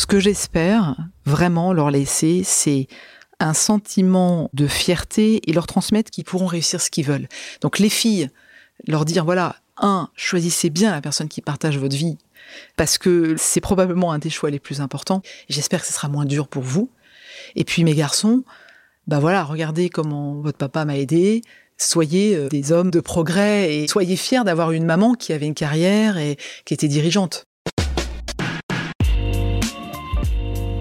Ce que j'espère vraiment leur laisser, c'est un sentiment de fierté et leur transmettre qu'ils pourront réussir ce qu'ils veulent. Donc les filles, leur dire, voilà, un, choisissez bien la personne qui partage votre vie, parce que c'est probablement un des choix les plus importants. J'espère que ce sera moins dur pour vous. Et puis mes garçons, bah voilà, regardez comment votre papa m'a aidé. Soyez euh, des hommes de progrès et soyez fiers d'avoir une maman qui avait une carrière et qui était dirigeante.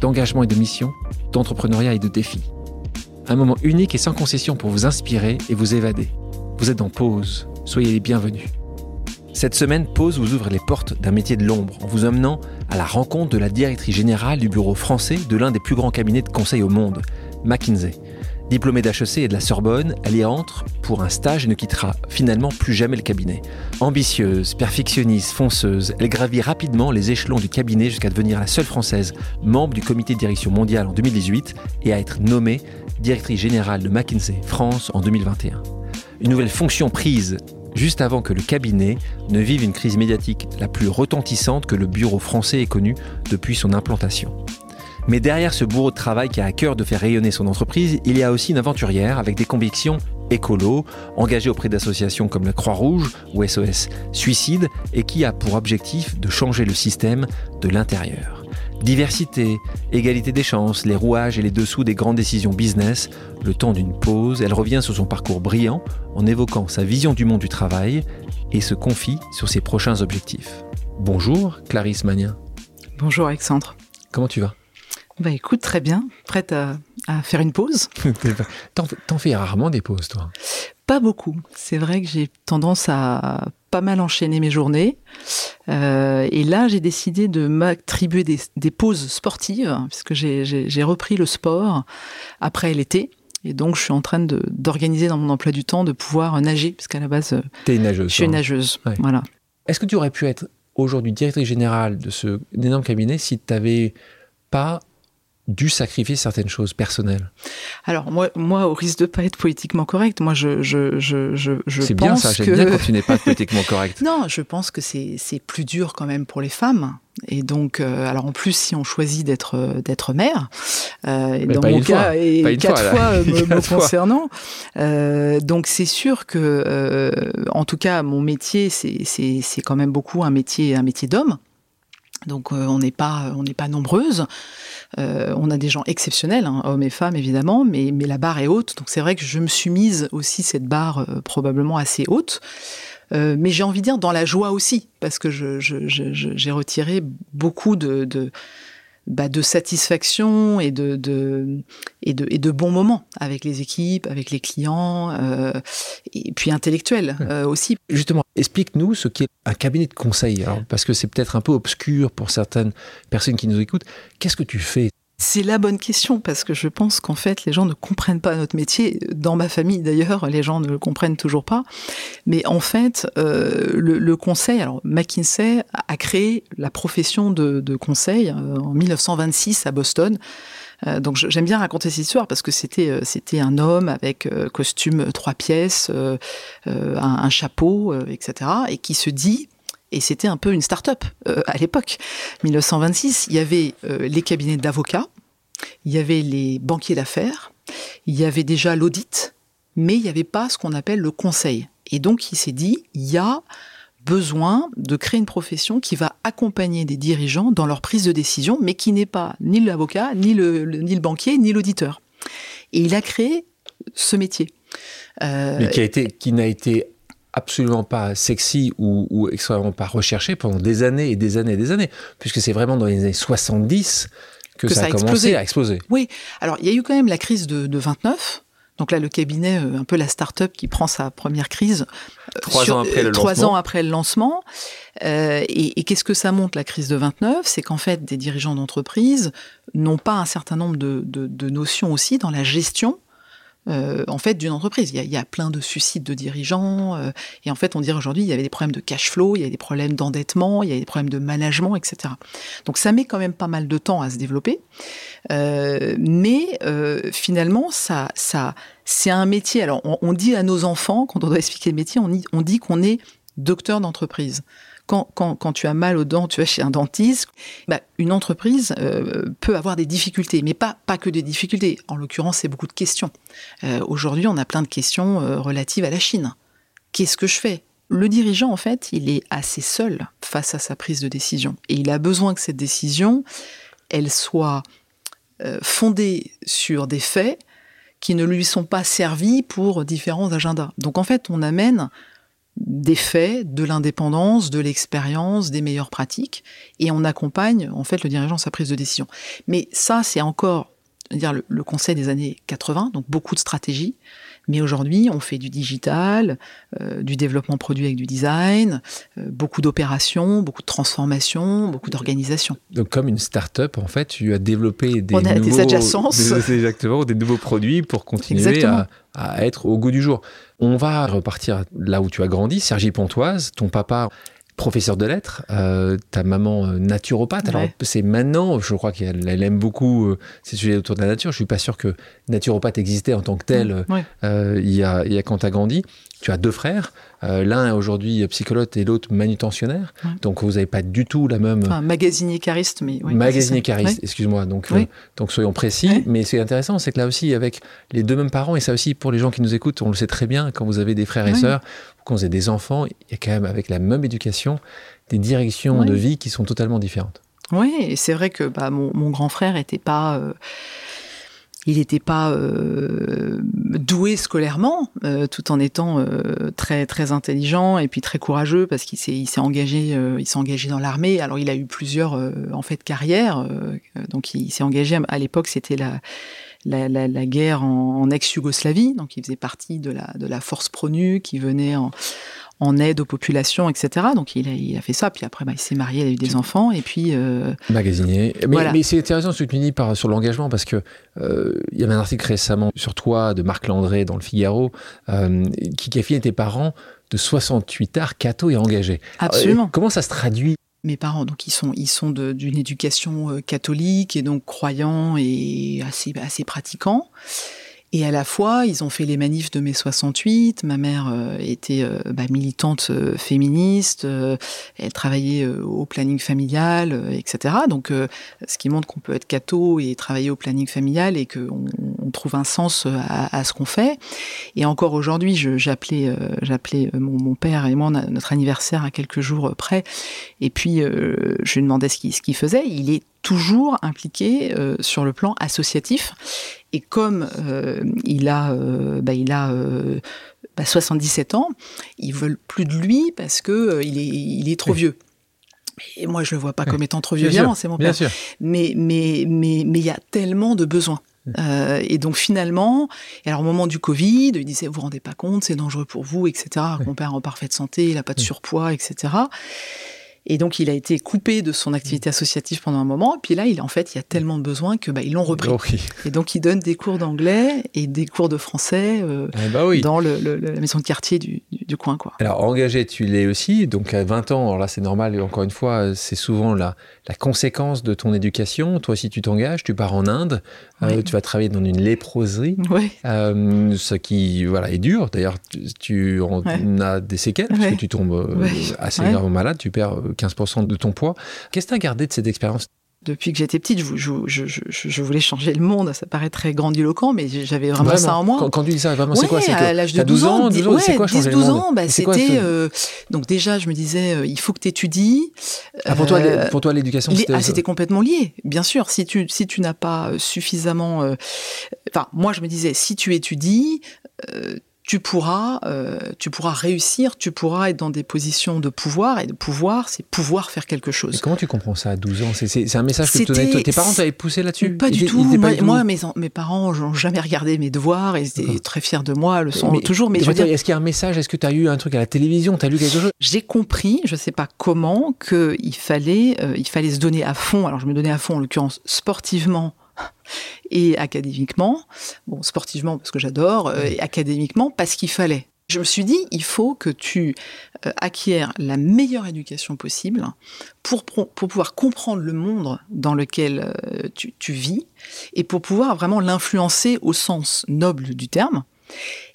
d'engagement et de mission, d'entrepreneuriat et de défis. Un moment unique et sans concession pour vous inspirer et vous évader. Vous êtes en pause, soyez les bienvenus. Cette semaine, Pause vous ouvre les portes d'un métier de l'ombre en vous emmenant à la rencontre de la directrice générale du bureau français de l'un des plus grands cabinets de conseil au monde, McKinsey. Diplômée d'HEC et de la Sorbonne, elle y entre pour un stage et ne quittera finalement plus jamais le cabinet. Ambitieuse, perfectionniste, fonceuse, elle gravit rapidement les échelons du cabinet jusqu'à devenir la seule française membre du comité de direction mondial en 2018 et à être nommée directrice générale de McKinsey France en 2021. Une nouvelle fonction prise juste avant que le cabinet ne vive une crise médiatique la plus retentissante que le bureau français ait connue depuis son implantation. Mais derrière ce bourreau de travail qui a à cœur de faire rayonner son entreprise, il y a aussi une aventurière avec des convictions écolo, engagée auprès d'associations comme la Croix-Rouge ou SOS Suicide, et qui a pour objectif de changer le système de l'intérieur. Diversité, égalité des chances, les rouages et les dessous des grandes décisions business, le temps d'une pause, elle revient sur son parcours brillant en évoquant sa vision du monde du travail et se confie sur ses prochains objectifs. Bonjour Clarisse Magnin. Bonjour Alexandre. Comment tu vas? Bah écoute, très bien, prête à, faire une pause? T'en fais rarement des pauses, toi? Pas beaucoup. C'est vrai que j'ai tendance à pas mal enchaîner mes journées. Euh, et là, j'ai décidé de m'attribuer des, pauses sportives, puisque j'ai repris le sport après l'été. Et donc, je suis en train d'organiser dans mon emploi du temps de pouvoir nager, puisqu'à la base, es une nageuse, je suis nageuse. Voilà. Est-ce que tu aurais pu être aujourd'hui directrice générale de ce énorme cabinet si tu n'avais pas dû sacrifier certaines choses personnelles Alors moi, moi, au risque de pas être politiquement correct, moi je je je je, je C'est bien ça, j'aime bien quand tu n'es pas politiquement correct. non, je pense que c'est c'est plus dur quand même pour les femmes. Et donc, euh, alors en plus, si on choisit d'être euh, d'être mère, euh, dans mon cas, et quatre fois, me, concernant, euh, donc c'est sûr que, en tout cas, mon métier, c'est c'est c'est quand même beaucoup un métier un métier d'homme. Donc on n'est pas on n'est pas nombreuses. Euh, on a des gens exceptionnels, hein, hommes et femmes évidemment, mais, mais la barre est haute. Donc c'est vrai que je me suis mise aussi cette barre euh, probablement assez haute. Euh, mais j'ai envie de dire dans la joie aussi, parce que j'ai retiré beaucoup de, bah, de satisfaction et de, de, et de, et de bons moments avec les équipes, avec les clients, euh, et puis intellectuels euh, aussi. Justement, explique-nous ce qu'est un cabinet de conseil, parce que c'est peut-être un peu obscur pour certaines personnes qui nous écoutent. Qu'est-ce que tu fais c'est la bonne question parce que je pense qu'en fait les gens ne comprennent pas notre métier. Dans ma famille d'ailleurs, les gens ne le comprennent toujours pas. Mais en fait, euh, le, conseil, alors McKinsey a créé la profession de, conseil euh, en 1926 à Boston. Euh, donc j'aime bien raconter cette histoire parce que c'était c'était un homme avec costume trois pièces, un, chapeau, etc. et qui se dit et c'était un peu une start-up euh, à l'époque. 1926, il y avait euh, les cabinets d'avocats, il y avait les banquiers d'affaires, il y avait déjà l'audit, mais il n'y avait pas ce qu'on appelle le conseil. Et donc il s'est dit, il y a besoin de créer une profession qui va accompagner des dirigeants dans leur prise de décision, mais qui n'est pas ni l'avocat, ni le, ni le banquier, ni l'auditeur. Et il a créé ce métier. Euh, mais qui a été, qui n'a été absolument pas sexy ou, extrêmement pas recherché pendant des années et des années et des années, puisque c'est vraiment dans les années 70 que, ça, a, commencé à exploser. Oui, alors il y a eu quand même la crise de, 29, Donc là, le cabinet, un peu la start-up qui prend sa première crise. Trois ans après le trois lancement. ans après le lancement. et, et qu'est-ce que ça montre, la crise de 29 C'est qu'en fait, des dirigeants d'entreprise n'ont pas un certain nombre de, de, de notions aussi dans la gestion euh, en fait d'une entreprise. Il y, a, il y, a, plein de suicides de dirigeants euh, et en fait on dirait aujourd'hui il y avait des problèmes de cash flow, il y a des problèmes d'endettement, il y a des problèmes de management, etc. Donc ça met quand même pas mal de temps à se développer, euh, mais finalement ça, ça c'est un métier. Alors on, dit à nos enfants quand on doit expliquer le métier, on on dit qu'on est docteur d'entreprise. Quand, tu as mal aux dents, tu vas chez un dentiste, bah, une entreprise euh, peut avoir des difficultés, mais pas, pas que des difficultés. En l'occurrence, c'est beaucoup de questions. Euh, Aujourd'hui, on a plein de questions euh, relatives à la Chine. Qu'est-ce que je fais? Le dirigeant, en fait, il est assez seul face à sa prise de décision. Et il a besoin que cette décision, elle soit fondée sur des faits qui ne lui sont pas servis pour différents agendas. Donc, en fait, on amène des faits, de l'indépendance, de l'expérience, des meilleures pratiques, et on accompagne en fait le dirigeant sa prise de décision. Mais ça, c'est encore dire le, le, conseil des années 80, donc beaucoup de stratégies. Mais aujourd'hui, on fait du digital, euh, du développement produit avec du design, euh, beaucoup d'opérations, beaucoup de transformations, beaucoup d'organisation. Donc, comme une start-up, en fait, tu as développé des, on a nouveaux, des adjacences. Des, exactement, des nouveaux produits pour continuer à, à, être au goût du jour. On va repartir là où tu as grandi, Sergi Pontoise, ton papa professeur de lettres, euh, ta maman euh, naturopathe. Alors ouais. c'est maintenant, je crois qu'elle elle aime beaucoup euh, ces sujets autour de la nature. Je suis pas sûr que naturopathe existait en tant que tel ouais. il, y a, il y a quand tu as grandi. Tu as deux frères, euh, l'un aujourd'hui psychologue et l'autre manutentionnaire. Ouais. Donc vous n'avez pas du tout la même. Enfin, magasinier cariste, mais. Oui, magasinier cariste, excuse-moi. Donc, oui. donc soyons précis. Mais c'est intéressant, c'est que là aussi, avec les deux mêmes parents, et ça aussi pour les gens qui nous écoutent, on le sait très bien, quand vous avez des frères et sœurs, quand vous avez des enfants, il y a quand même avec la même éducation des directions de vie qui sont totalement différentes. Oui, et c'est vrai que bah, mon, mon, grand frère n'était pas. Euh il n'était pas euh, doué scolairement, euh, tout en étant euh, très très intelligent et puis très courageux parce qu'il s'est il s'est engagé euh, il s'est engagé dans l'armée. Alors il a eu plusieurs euh, en fait carrières. donc il s'est engagé à l'époque c'était la la, la, la, guerre en, en ex-Yougoslavie, donc il faisait partie de la, de la force PRONU qui venait en, en aide aux populations, etc. Donc il a, il a fait ça, puis après bah, il s'est marié, il a eu des enfants, et puis... Euh, Magasinier. Mais, voilà. mais c'est intéressant ce que tu dis par, sur l'engagement, parce que euh, il y avait un article récemment sur toi de Marc Landré dans le Figaro, euh, qui qualifiait tes parents de 68 arts catho et engagés. Absolument. Comment ça se traduit? Mes parents, donc ils sont, ils sont d'une éducation euh, catholique et donc croyants et assez, assez pratiquants. Et à la fois, ils ont fait les manifs de mai 68. Ma mère euh, était euh, bah, militante euh, féministe. elle travaillait au planning familial, etc. Donc, ce qui montre qu'on peut être catho et travailler au planning familial et qu'on on trouve un sens à, ce qu'on fait. Et encore aujourd'hui, j'appelais mon, père et moi notre anniversaire à quelques jours près. Et puis, je lui demandais ce qu'il faisait. Il est toujours impliqué euh, sur le plan associatif. Et comme euh, il a, euh, bah, il a bah, 77 ans, ils veulent plus de lui parce que il est, il est trop oui. vieux. Et moi, je le vois pas oui. comme étant trop vieux, bien sûr, c'est mon bien père. Sûr. Mais, mais, mais, mais il y a tellement de besoins. Euh, et donc finalement, alors au moment du Covid, il disait vous vous rendez pas compte, c'est dangereux pour vous, etc. Oui. Mon père est en parfaite santé, il a pas de surpoids, etc. Et donc, il a été coupé de son activité associative pendant un moment. Et puis là, il, en fait, il y a tellement de besoins que bah, ils l'ont repris. Et donc, il donne des cours d'anglais et des cours de français euh, eh bah oui. dans le, le, la maison de quartier du, du, du, coin. Quoi. Alors, engagé, tu l'es aussi. Donc, à 20 ans, alors là, c'est normal. Et encore une fois, c'est souvent la, la conséquence de ton éducation. Toi, si tu t'engages, tu pars en Inde. Oui. Euh, tu vas travailler dans une léproserie. Oui. Euh, ce qui voilà, est dur. D'ailleurs, tu, tu en ouais. as des séquelles parce que tu tombes euh, assez gravement malade. Tu perds 15% de ton poids. Qu'est-ce que tu as gardé de cette expérience? Depuis que j'étais petite, je, je, je, je, voulais changer le monde. Ça paraît très grandiloquent, mais j'avais vraiment, vraiment, ça en moi. Quand, quand tu dis ça, vraiment, ouais, c'est quoi à l'âge de 12 ans, 12 ans, ouais, c'est quoi 10, 12 ans, bah, c'était. Euh, donc déjà, je me disais, euh, il faut que tu étudies. Ah, pour, toi, euh, pour toi, l'éducation, c'était. Ah, c'était complètement lié, bien sûr. Si tu, si tu n'as pas suffisamment. Enfin, moi, je me disais, si tu étudies, tu pourras, euh, tu pourras réussir, tu pourras être dans des positions de pouvoir. Et de pouvoir, c'est pouvoir faire quelque chose. comment tu comprends ça à 12 ans? C'est un message que tu tes parents t'avaient poussé là-dessus? Pas du tout. moi, mes, mes, parents n'ont jamais regardé mes devoirs et étaient très fiers de moi, le sont toujours. Mais, est-ce qu'il y a un message? Est-ce que tu as eu un truc à la télévision? Tu as lu quelque chose? J'ai compris, je ne sais pas comment, qu'il fallait, euh, il fallait se donner à fond. Alors je me donnais à fond, en l'occurrence sportivement et académiquement, bon, sportivement parce que j'adore, euh, et académiquement parce qu'il fallait. Je me suis dit, il faut que tu euh, acquières la meilleure éducation possible pour, pour, pouvoir comprendre le monde dans lequel euh, tu, tu, vis et pour pouvoir vraiment l'influencer au sens noble du terme.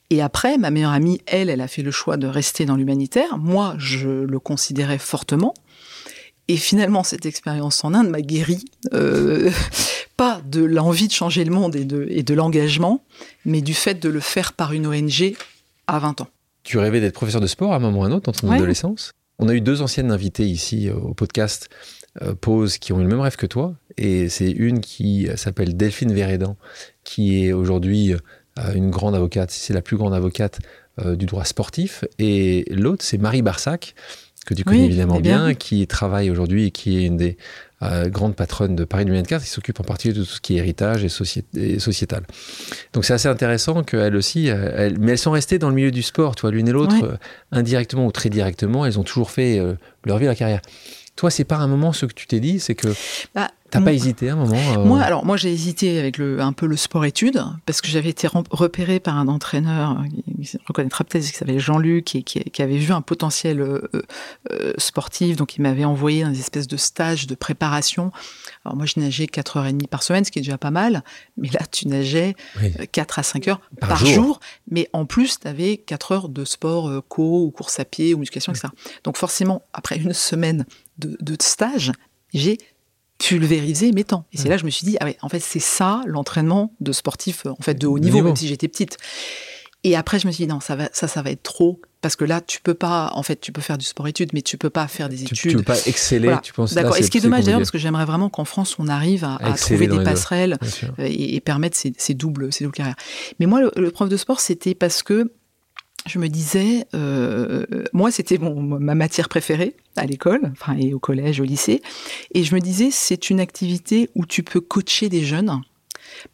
Et après, ma meilleure amie, elle, elle a fait le choix de rester dans l'humanitaire. Moi, je le considérais fortement. Et finalement, cette expérience en Inde m'a guéri, euh, pas de l'envie de changer le monde et de, et de l'engagement, mais du fait de le faire par une ONG à 20 ans. Tu rêvais d'être professeur de sport à un moment ou à un autre dans ton adolescence? On a eu deux anciennes invitées ici euh, au podcast euh, Pause qui ont eu le même rêve que toi. Et c'est une qui s'appelle Delphine Vérédan, qui est aujourd'hui une grande avocate, c'est la plus grande avocate du droit sportif. Et l'autre, c'est Marie Barsac, que tu connais évidemment bien, qui travaille aujourd'hui et qui est une des euh, grandes patronnes de Paris 2024, qui s'occupe en particulier de tout ce qui est héritage et, sociétal. Donc c'est assez intéressant qu'elles aussi, euh, mais elles sont restées dans le milieu du sport, tu vois, l'une et l'autre, euh, indirectement ou très directement, elles ont toujours fait leur vie, leur carrière. Toi, c'est pas un moment ce que tu t'es dit, c'est que bah, T'as pas hésité un moment euh Moi, alors moi j'ai hésité avec le un peu le sport-études parce que j'avais été repéré par un entraîneur qui reconnaîtra peut-être qui s'appelait Jean-Luc et qui, avait vu un potentiel euh, euh, sportif, donc il m'avait envoyé un espèce de stage de préparation. Alors moi je nageais 4h30 par semaine, ce qui est déjà pas mal, mais là tu nageais 4 à 5 heures par, jour. mais en plus tu avais 4 heures de sport co ou course à pied ou musculation, etc. Donc forcément, après une semaine de, de stage, j'ai pulvériser mes temps. Et c'est là que je me suis dit, ah ouais, en fait, c'est ça l'entraînement de sportif en fait de haut niveau, même si j'étais petite. Et après, je me suis dit, non, ça, va, ça, ça va être trop. Parce que là, tu peux pas, en fait, tu peux faire du sport-études, mais tu peux pas faire des études. Tu peux pas exceller, tu penses D'accord. Et ce qui est dommage d'ailleurs, parce que j'aimerais vraiment qu'en France, on arrive à, trouver des passerelles et, permettre ces, doubles, ces doubles carrières. Mais moi, le prof de sport, c'était parce que je me disais, euh, moi c'était ma matière préférée à l'école, enfin et au collège, au lycée, et je me disais c'est une activité où tu peux coacher des jeunes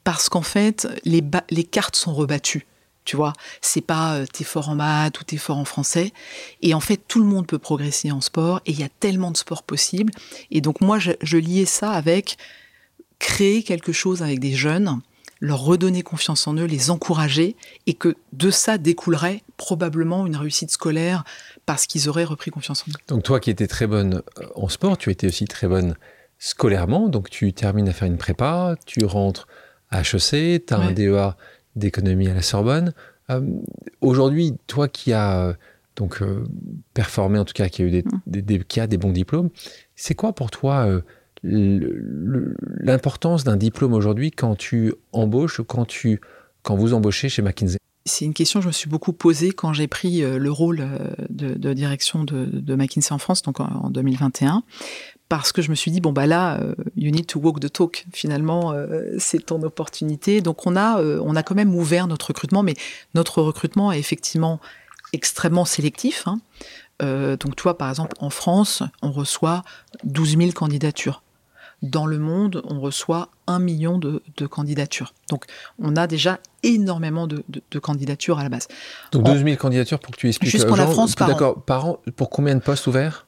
parce qu'en fait les, les cartes sont rebattues. Tu vois, c'est pas euh, t'es fort en maths ou t'es fort en français. Et en fait, tout le monde peut progresser en sport et il y a tellement de sports possibles. Et donc, moi, je, je liais ça avec créer quelque chose avec des jeunes leur redonner confiance en eux, les encourager, et que de ça découlerait probablement une réussite scolaire parce qu'ils auraient repris confiance en eux. Donc toi qui étais très bonne euh, en sport, tu étais aussi très bonne scolairement, donc tu termines à faire une prépa, tu rentres à HEC, tu as un DEA d'économie à la Sorbonne. Euh, aujourd'hui, toi qui as euh, donc performé, en tout cas qui a eu des, mmh. des, qui a des bons diplômes, c'est quoi pour toi l'importance d'un diplôme aujourd'hui quand tu embauches, quand, tu, quand vous embauchez chez McKinsey? C'est une question que je me suis beaucoup posée quand j'ai pris euh, le rôle euh, de, direction de, McKinsey en France, donc en, 2021, parce que je me suis dit bon bah là, euh, you need to walk the talk. Finalement, c'est ton opportunité. Donc on a on a quand même ouvert notre recrutement, mais notre recrutement est effectivement extrêmement sélectif. Hein. donc toi, par exemple, en France, on reçoit 12 000 candidatures dans le monde, on reçoit un million de, candidatures. Donc, on a déjà énormément de, candidatures à la base. Donc, 12 000 candidatures pour que tu expliques. Juste pour la France, par D'accord, par an, pour combien de postes ouverts?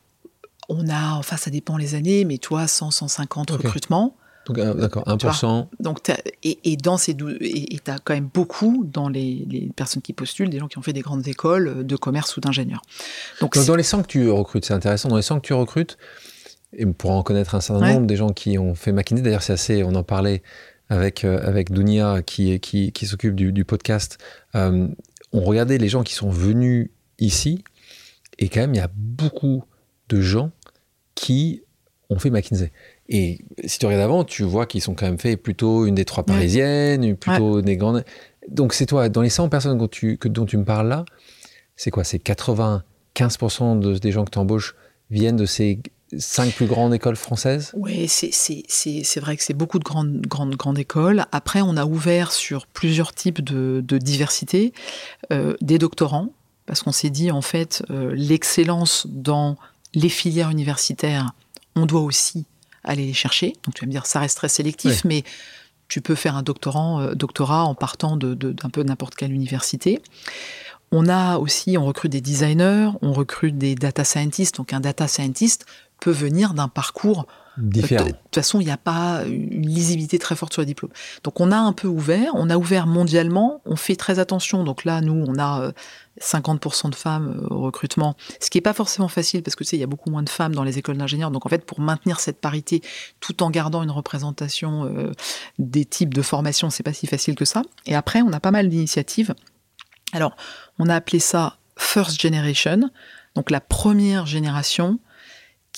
On a, enfin, ça dépend les années, mais toi, 100, 150 recrutements. Donc, euh, d'accord, 1%. Donc, et, dans ces et tu as quand même beaucoup dans les, personnes qui postulent, des gens qui ont fait des grandes écoles de commerce ou d'ingénieurs. Donc, Donc dans les 100 que tu recrutes, c'est intéressant, dans les 100 que tu recrutes, et pour en connaître un certain nombre, des gens qui ont fait McKinsey. D'ailleurs, c'est assez, on en parlait avec, euh, avec Dunia qui, qui, qui s'occupe du, podcast. Euh, on regardait les gens qui sont venus ici, et quand même, il y a beaucoup de gens qui ont fait McKinsey. Et si tu regardes avant, tu vois qu'ils sont quand même fait plutôt une des trois parisiennes, plutôt des grandes. Donc c'est toi, dans les 100 personnes dont tu, que, dont tu me parles là, c'est quoi? C'est 95% de, des gens que tu embauches viennent de ces cinq plus grandes écoles françaises? Oui, c'est vrai que c'est beaucoup de grandes, grandes, grandes écoles. Après, on a ouvert sur plusieurs types de, diversité, euh, des doctorants, parce qu'on s'est dit, en fait, euh, l'excellence dans les filières universitaires, on doit aussi aller les chercher. Donc tu vas me dire, ça reste très sélectif, mais tu peux faire un doctorant, euh, doctorat en partant d'un de, peu n'importe quelle université. On a aussi, on recrute des designers, on recrute des data scientists. Donc un data scientist peut venir d'un parcours différent. De, toute façon, il n'y a pas une lisibilité très forte sur les diplômes. Donc on a un peu ouvert, on a ouvert mondialement, on fait très attention. Donc là, nous, on a 50% euh, de femmes euh, au recrutement, ce qui n'est pas forcément facile parce que tu sais, il y a beaucoup moins de femmes dans les écoles d'ingénieurs. Donc en fait, pour maintenir cette parité tout en gardant une représentation euh, des types de formation, c'est pas si facile que ça. Et après, on a pas mal d'initiatives. Alors, on a appelé ça First Generation, donc la première génération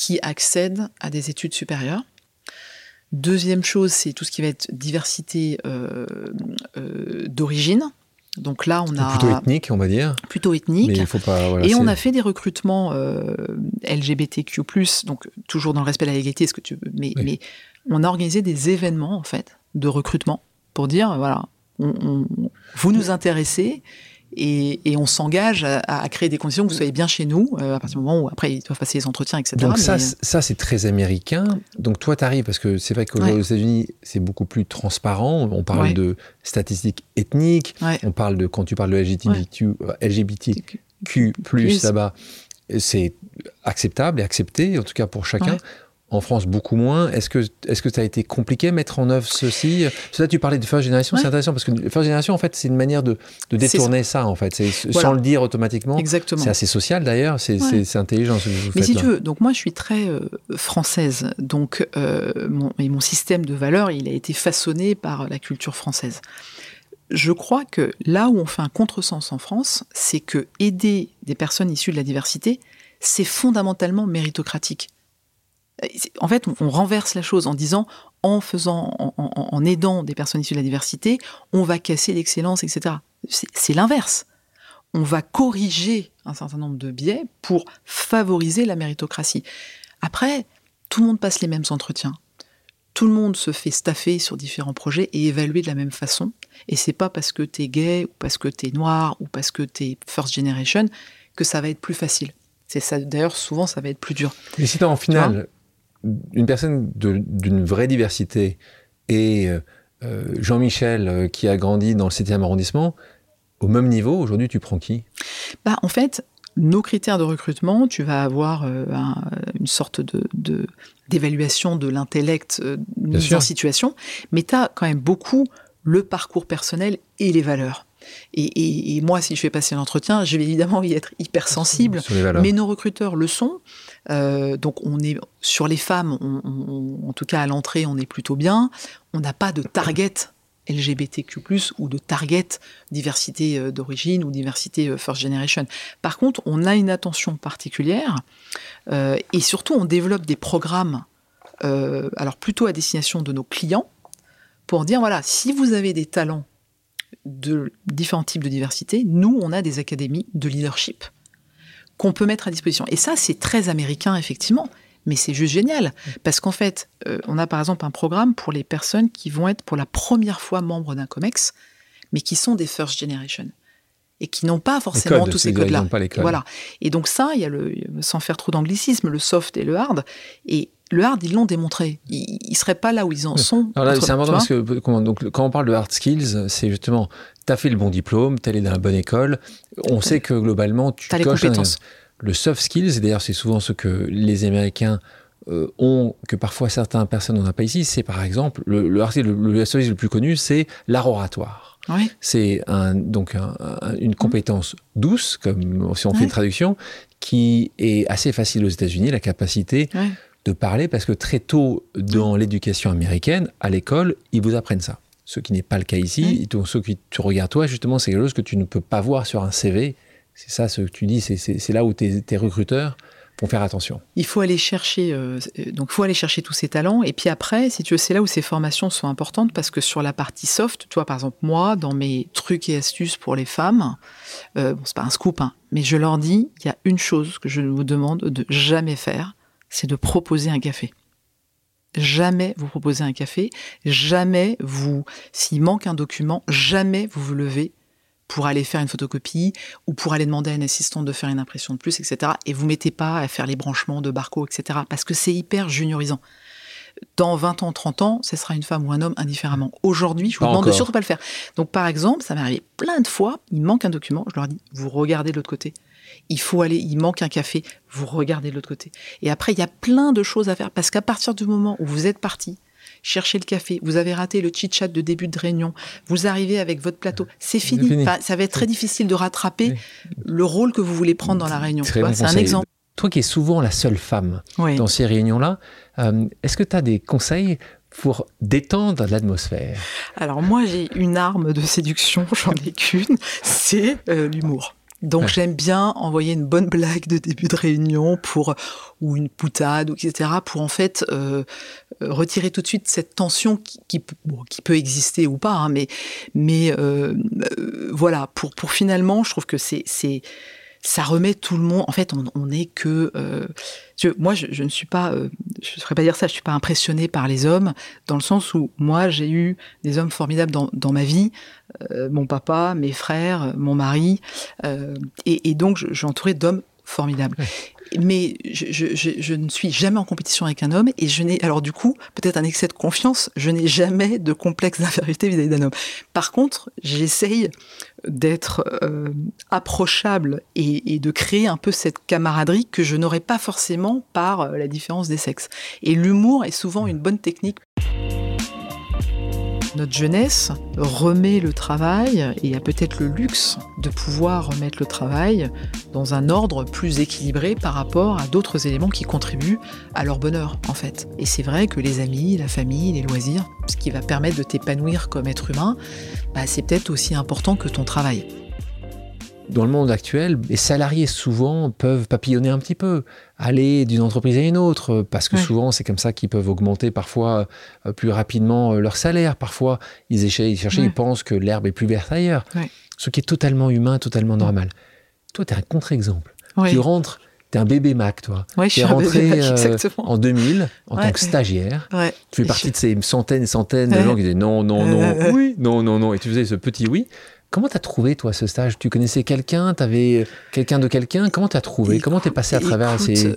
qui accède à des études supérieures. Deuxième chose, c'est tout ce qui va être diversité euh, euh, d'origine. Donc là, on a plutôt ethnique, on va dire. Plutôt ethnique. Mais il faut pas, et on a fait des recrutements euh, LGBTQ+, donc toujours dans le respect de la légalité, ce que tu mais, mais on a organisé des événements en fait de recrutement pour dire voilà, vous nous intéressez et, on s'engage à, créer des conditions que vous soyez bien chez nous euh, à partir du moment où après ils doivent passer les entretiens, etc. Donc ça, ça c'est très américain. Donc toi, tu arrives parce que c'est vrai qu'aux États-Unis, c'est beaucoup plus transparent. On parle de statistiques ethniques, on parle de quand tu parles de LGBTQ, LGBTQ plus là-bas, c'est acceptable et accepté en tout cas pour chacun. En France, beaucoup moins. Est-ce que est-ce que ça a été compliqué de mettre en œuvre ceci? Cela, tu parlais de first génération, c'est intéressant parce que first génération, en fait, c'est une manière de, détourner ça. en fait, sans le dire automatiquement. Exactement. C'est assez social d'ailleurs. C'est intelligent ce que vous Mais si tu veux, donc moi, je suis très euh, française. Donc euh, mon, et mon système de valeurs, il a été façonné par la culture française. Je crois que là où on fait un contresens en France, c'est que aider des personnes issues de la diversité, c'est fondamentalement méritocratique en fait, on, renverse la chose en disant, en faisant, en, aidant des personnes issues de la diversité, on va casser l'excellence, etc. C'est l'inverse. On va corriger un certain nombre de biais pour favoriser la méritocratie. Après, tout le monde passe les mêmes entretiens. Tout le monde se fait staffer sur différents projets et évaluer de la même façon. Et c'est pas parce que tu es gay, ou parce que tu es noir, ou parce que tu es first generation, que ça va être plus facile. C'est ça, d'ailleurs, souvent, ça va être plus dur. Mais si en finale, une personne d'une vraie diversité et euh, euh, Jean-Michel euh, qui a grandi dans le 7e arrondissement, au même niveau, aujourd'hui, tu prends qui? Bah, En fait, nos critères de recrutement, tu vas avoir une sorte de, d'évaluation de, l'intellect mise en situation, mais tu as quand même beaucoup le parcours personnel et les valeurs. Et, moi, si je fais passer l'entretien, je vais évidemment y être hypersensible, mais nos recruteurs le sont. Euh, donc on est sur les femmes, en tout cas à l'entrée, on est plutôt bien. On n'a pas de target LGBTQ+, ou de target diversité euh, d'origine ou diversité euh, first generation. Par contre, on a une attention particulière et surtout on développe des programmes, alors plutôt à destination de nos clients, pour dire voilà, si vous avez des talents de différents types de diversité, nous, on a des académies de leadership qu'on peut mettre à disposition. Et ça, c'est très américain, effectivement, mais c'est juste génial. Parce qu'en fait, euh, on a par exemple un programme pour les personnes qui vont être pour la première fois membres d'un COMEX, mais qui sont des first generation et qui n'ont pas forcément tous ces codes-là. Voilà. Et donc ça, il y a le, sans faire trop d'anglicisme, le soft et le hard. Et le hard, ils l'ont démontré. Ils, ne seraient pas là où ils en sont. c'est important parce que donc, quand on parle de hard skills, c'est justement, tu as fait le bon diplôme, tu es allé dans la bonne école. On sait que globalement, tu as les compétences. le soft skills, et d'ailleurs, c'est souvent ce que les Américains euh, ont, que parfois certaines personnes n'ont pas ici, c'est par exemple, le, le, hard le, le, le plus connu, c'est l'art oratoire. C'est un, donc une compétence douce, comme si on fait une traduction, qui est assez facile aux États-Unis, la capacité de parler parce que très tôt dans l'éducation américaine, à l'école, ils vous apprennent ça. Ce qui n'est pas le cas ici. Donc, ce que tu regardes toi, justement, c'est quelque chose que tu ne peux pas voir sur un CV. C'est ça ce que tu dis, c'est là où tes, tes recruteurs vont faire attention. Il faut aller chercher, euh, donc faut aller chercher tous ces talents. Et puis après, si tu veux, c'est là où ces formations sont importantes parce que sur la partie soft, toi, par exemple, moi, dans mes trucs et astuces pour les femmes, euh, bon, c'est pas un scoop, hein, mais je leur dis, il y a une chose que je vous demande de jamais faire, c'est de proposer un café. Jamais vous proposez un café, jamais vous, s'il manque un document, jamais vous vous levez pour aller faire une photocopie ou pour aller demander à un assistant de faire une impression de plus, etc. Et vous mettez pas à faire les branchements de Barco, etc. Parce que c'est hyper juniorisant. Dans 20 ans, 30 ans, ce sera une femme ou un homme indifféremment. Aujourd'hui, je vous demande de surtout pas le faire. Donc, par exemple, ça m'est arrivé plein de fois, il manque un document, je leur dis, vous regardez de l'autre côté. Il faut aller, il manque un café, vous regardez de l'autre côté. Et après, il y a plein de choses à faire parce qu'à partir du moment où vous êtes parti, chercher le café, vous avez raté le chit-chat de début de réunion, vous arrivez avec votre plateau, c'est fini. ça va être très difficile de rattraper le rôle que vous voulez prendre dans la réunion. C'est un exemple. Toi qui es souvent la seule femme dans ces réunions-là, euh, est-ce que tu as des conseils pour détendre l'atmosphère? Alors moi j'ai une arme de séduction, j'en ai qu'une, c'est euh, l'humour. Donc j'aime bien envoyer une bonne blague de début de réunion pour ou une poutade etc pour en fait euh, retirer tout de suite cette tension qui, qui, qui peut exister ou pas hein, mais mais euh, euh, voilà pour pour finalement je trouve que c'est c'est ça remet tout le monde. En fait, on n'est que. Euh, moi, je, ne suis pas. Euh, je ne saurais pas dire ça. Je suis pas impressionnée par les hommes dans le sens où moi, j'ai eu des hommes formidables dans, dans ma vie. Euh, mon papa, mes frères, mon mari, euh, et, et, donc j'ai entouré d'hommes formidables mais je, ne suis jamais en compétition avec un homme et je n'ai alors du coup peut-être un excès de confiance. Je n'ai jamais de complexe d'infériorité vis-à-vis d'un homme. Par contre, j'essaye d'être euh, approchable et, de créer un peu cette camaraderie que je n'aurais pas forcément par euh, la différence des sexes. Et l'humour est souvent une bonne technique notre jeunesse remet le travail et a peut-être le luxe de pouvoir remettre le travail dans un ordre plus équilibré par rapport à d'autres éléments qui contribuent à leur bonheur en fait. Et c'est vrai que les amis, la famille, les loisirs, ce qui va permettre de t'épanouir comme être humain, bah, c'est peut-être aussi important que ton travail dans le monde actuel, les salariés souvent peuvent papillonner un petit peu, aller d'une entreprise à une autre, parce que souvent c'est comme ça qu'ils peuvent augmenter parfois euh, plus rapidement euh, leur salaire. Parfois ils, cherchent, ils pensent que l'herbe est plus verte ailleurs. Ce qui est totalement humain, totalement normal. Toi, tu es un contre-exemple. Tu rentres, tu es un bébé Mac, toi. tu es rentré euh, en 2000 en tant que stagiaire. Tu fais partie de ces centaines et centaines de gens qui disaient non, non, non, oui, non, non, non. Et tu faisais ce petit oui. Comment t'as trouvé, toi, ce stage? Tu connaissais quelqu'un? T'avais quelqu'un de quelqu'un? Comment t'as trouvé? Comment t'es passé à travers ces... Euh,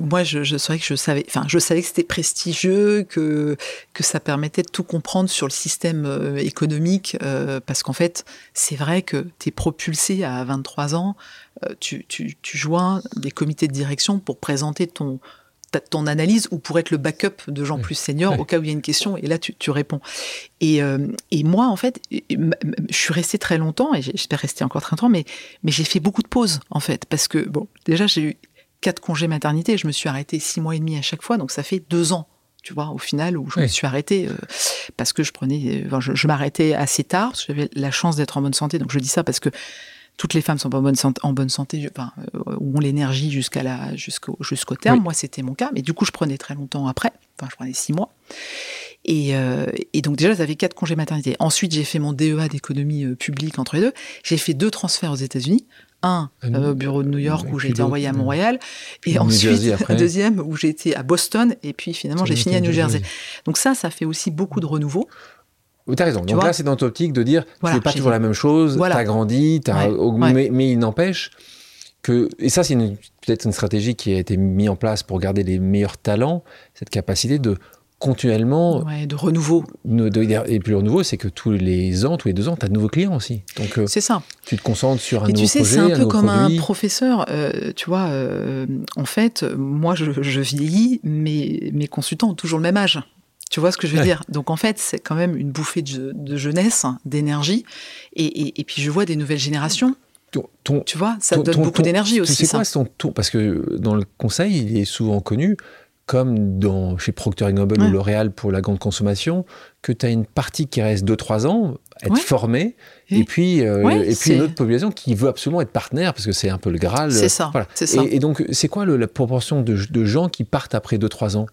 moi, je, je savais que je savais, enfin, je savais que c'était prestigieux, que, que ça permettait de tout comprendre sur le système euh, économique, euh, parce qu'en fait, c'est vrai que tu es propulsé à 23 ans, tu, tu, tu joins des comités de direction pour présenter ton, ton analyse ou pour être le backup de gens plus seniors au cas où il y a une question et là tu, tu réponds. Et, euh, et, moi en fait, je suis restée très longtemps et j'espère rester encore très longtemps, mais, mais j'ai fait beaucoup de pauses en fait parce que bon, déjà j'ai eu quatre congés maternité, je me suis arrêtée six mois et demi à chaque fois, donc ça fait deux ans. Tu vois, au final, où je me suis arrêtée euh, parce que je prenais, je, je m'arrêtais assez tard, parce que j'avais la chance d'être en bonne santé. Donc je dis ça parce que toutes les femmes sont pas en bonne santé, en bonne santé enfin, euh, ont l'énergie jusqu'à la, jusqu'au, jusqu'au terme. Moi, c'était mon cas. Mais du coup, je prenais très longtemps après. Enfin, je prenais six mois. Et, euh, et donc, déjà, j'avais quatre congés maternité. Ensuite, j'ai fait mon DEA d'économie euh, publique entre les deux. J'ai fait deux transferts aux États-Unis. Un au bureau de New York où j'ai été envoyé à Montréal et ensuite un deuxième où j'ai été à Boston et puis finalement j'ai fini à New Jersey. Donc ça, ça fait aussi beaucoup de renouveau. Tu as raison. Donc là, c'est dans ton optique de dire, voilà, tu fais pas toujours la même chose, tu as grandi, as Mais, il n'empêche que, et ça, c'est peut-être une stratégie qui a été mise en place pour garder les meilleurs talents, cette capacité de continuellement. de renouveau. et le renouveau, c'est que tous les ans, tous les deux ans, tu as de nouveaux clients aussi. Donc, euh, c'est ça. Tu te concentres sur un et nouveau projet. Tu sais, c'est un peu comme un professeur. Euh, tu vois, euh, en fait, moi, je, je, vieillis, mais mes consultants ont toujours le même âge. Tu vois ce que je veux dire? Donc en fait, c'est quand même une bouffée de, jeunesse, d'énergie. Et, puis je vois des nouvelles générations. tu vois, ça donne beaucoup d'énergie aussi. Sais quoi, ton tour Parce que dans le conseil, il est souvent connu, comme dans, chez Procter Gamble ou L'Oréal pour la grande consommation, que tu as une partie qui reste 2-3 ans, être formée, et, puis, euh, et puis une autre population qui veut absolument être partenaire, parce que c'est un peu le Graal. C'est ça. ça. Et, donc, c'est quoi la proportion de, de gens qui partent après 2-3 ans?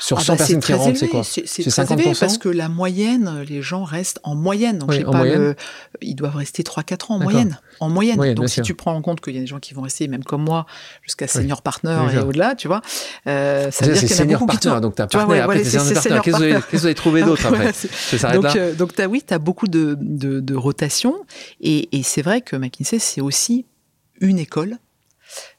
Sur 100 ah bah, personnes qui rentrent, c'est quoi C'est 50% parce que la moyenne, les gens restent en moyenne. Donc, pas le, ils doivent rester 3-4 ans en moyenne. En moyenne. donc, si tu prends en compte qu'il y a des gens qui vont rester, même comme moi, jusqu'à senior partner et au-delà, tu vois, euh, ça veut dire qu'il y en a beaucoup partner, qui Donc, tu as partner, après, tu senior partner. Qu'est-ce que vous avez trouvé d'autre après Donc, euh, oui, tu as beaucoup de, rotation. Et c'est vrai que McKinsey, c'est aussi une école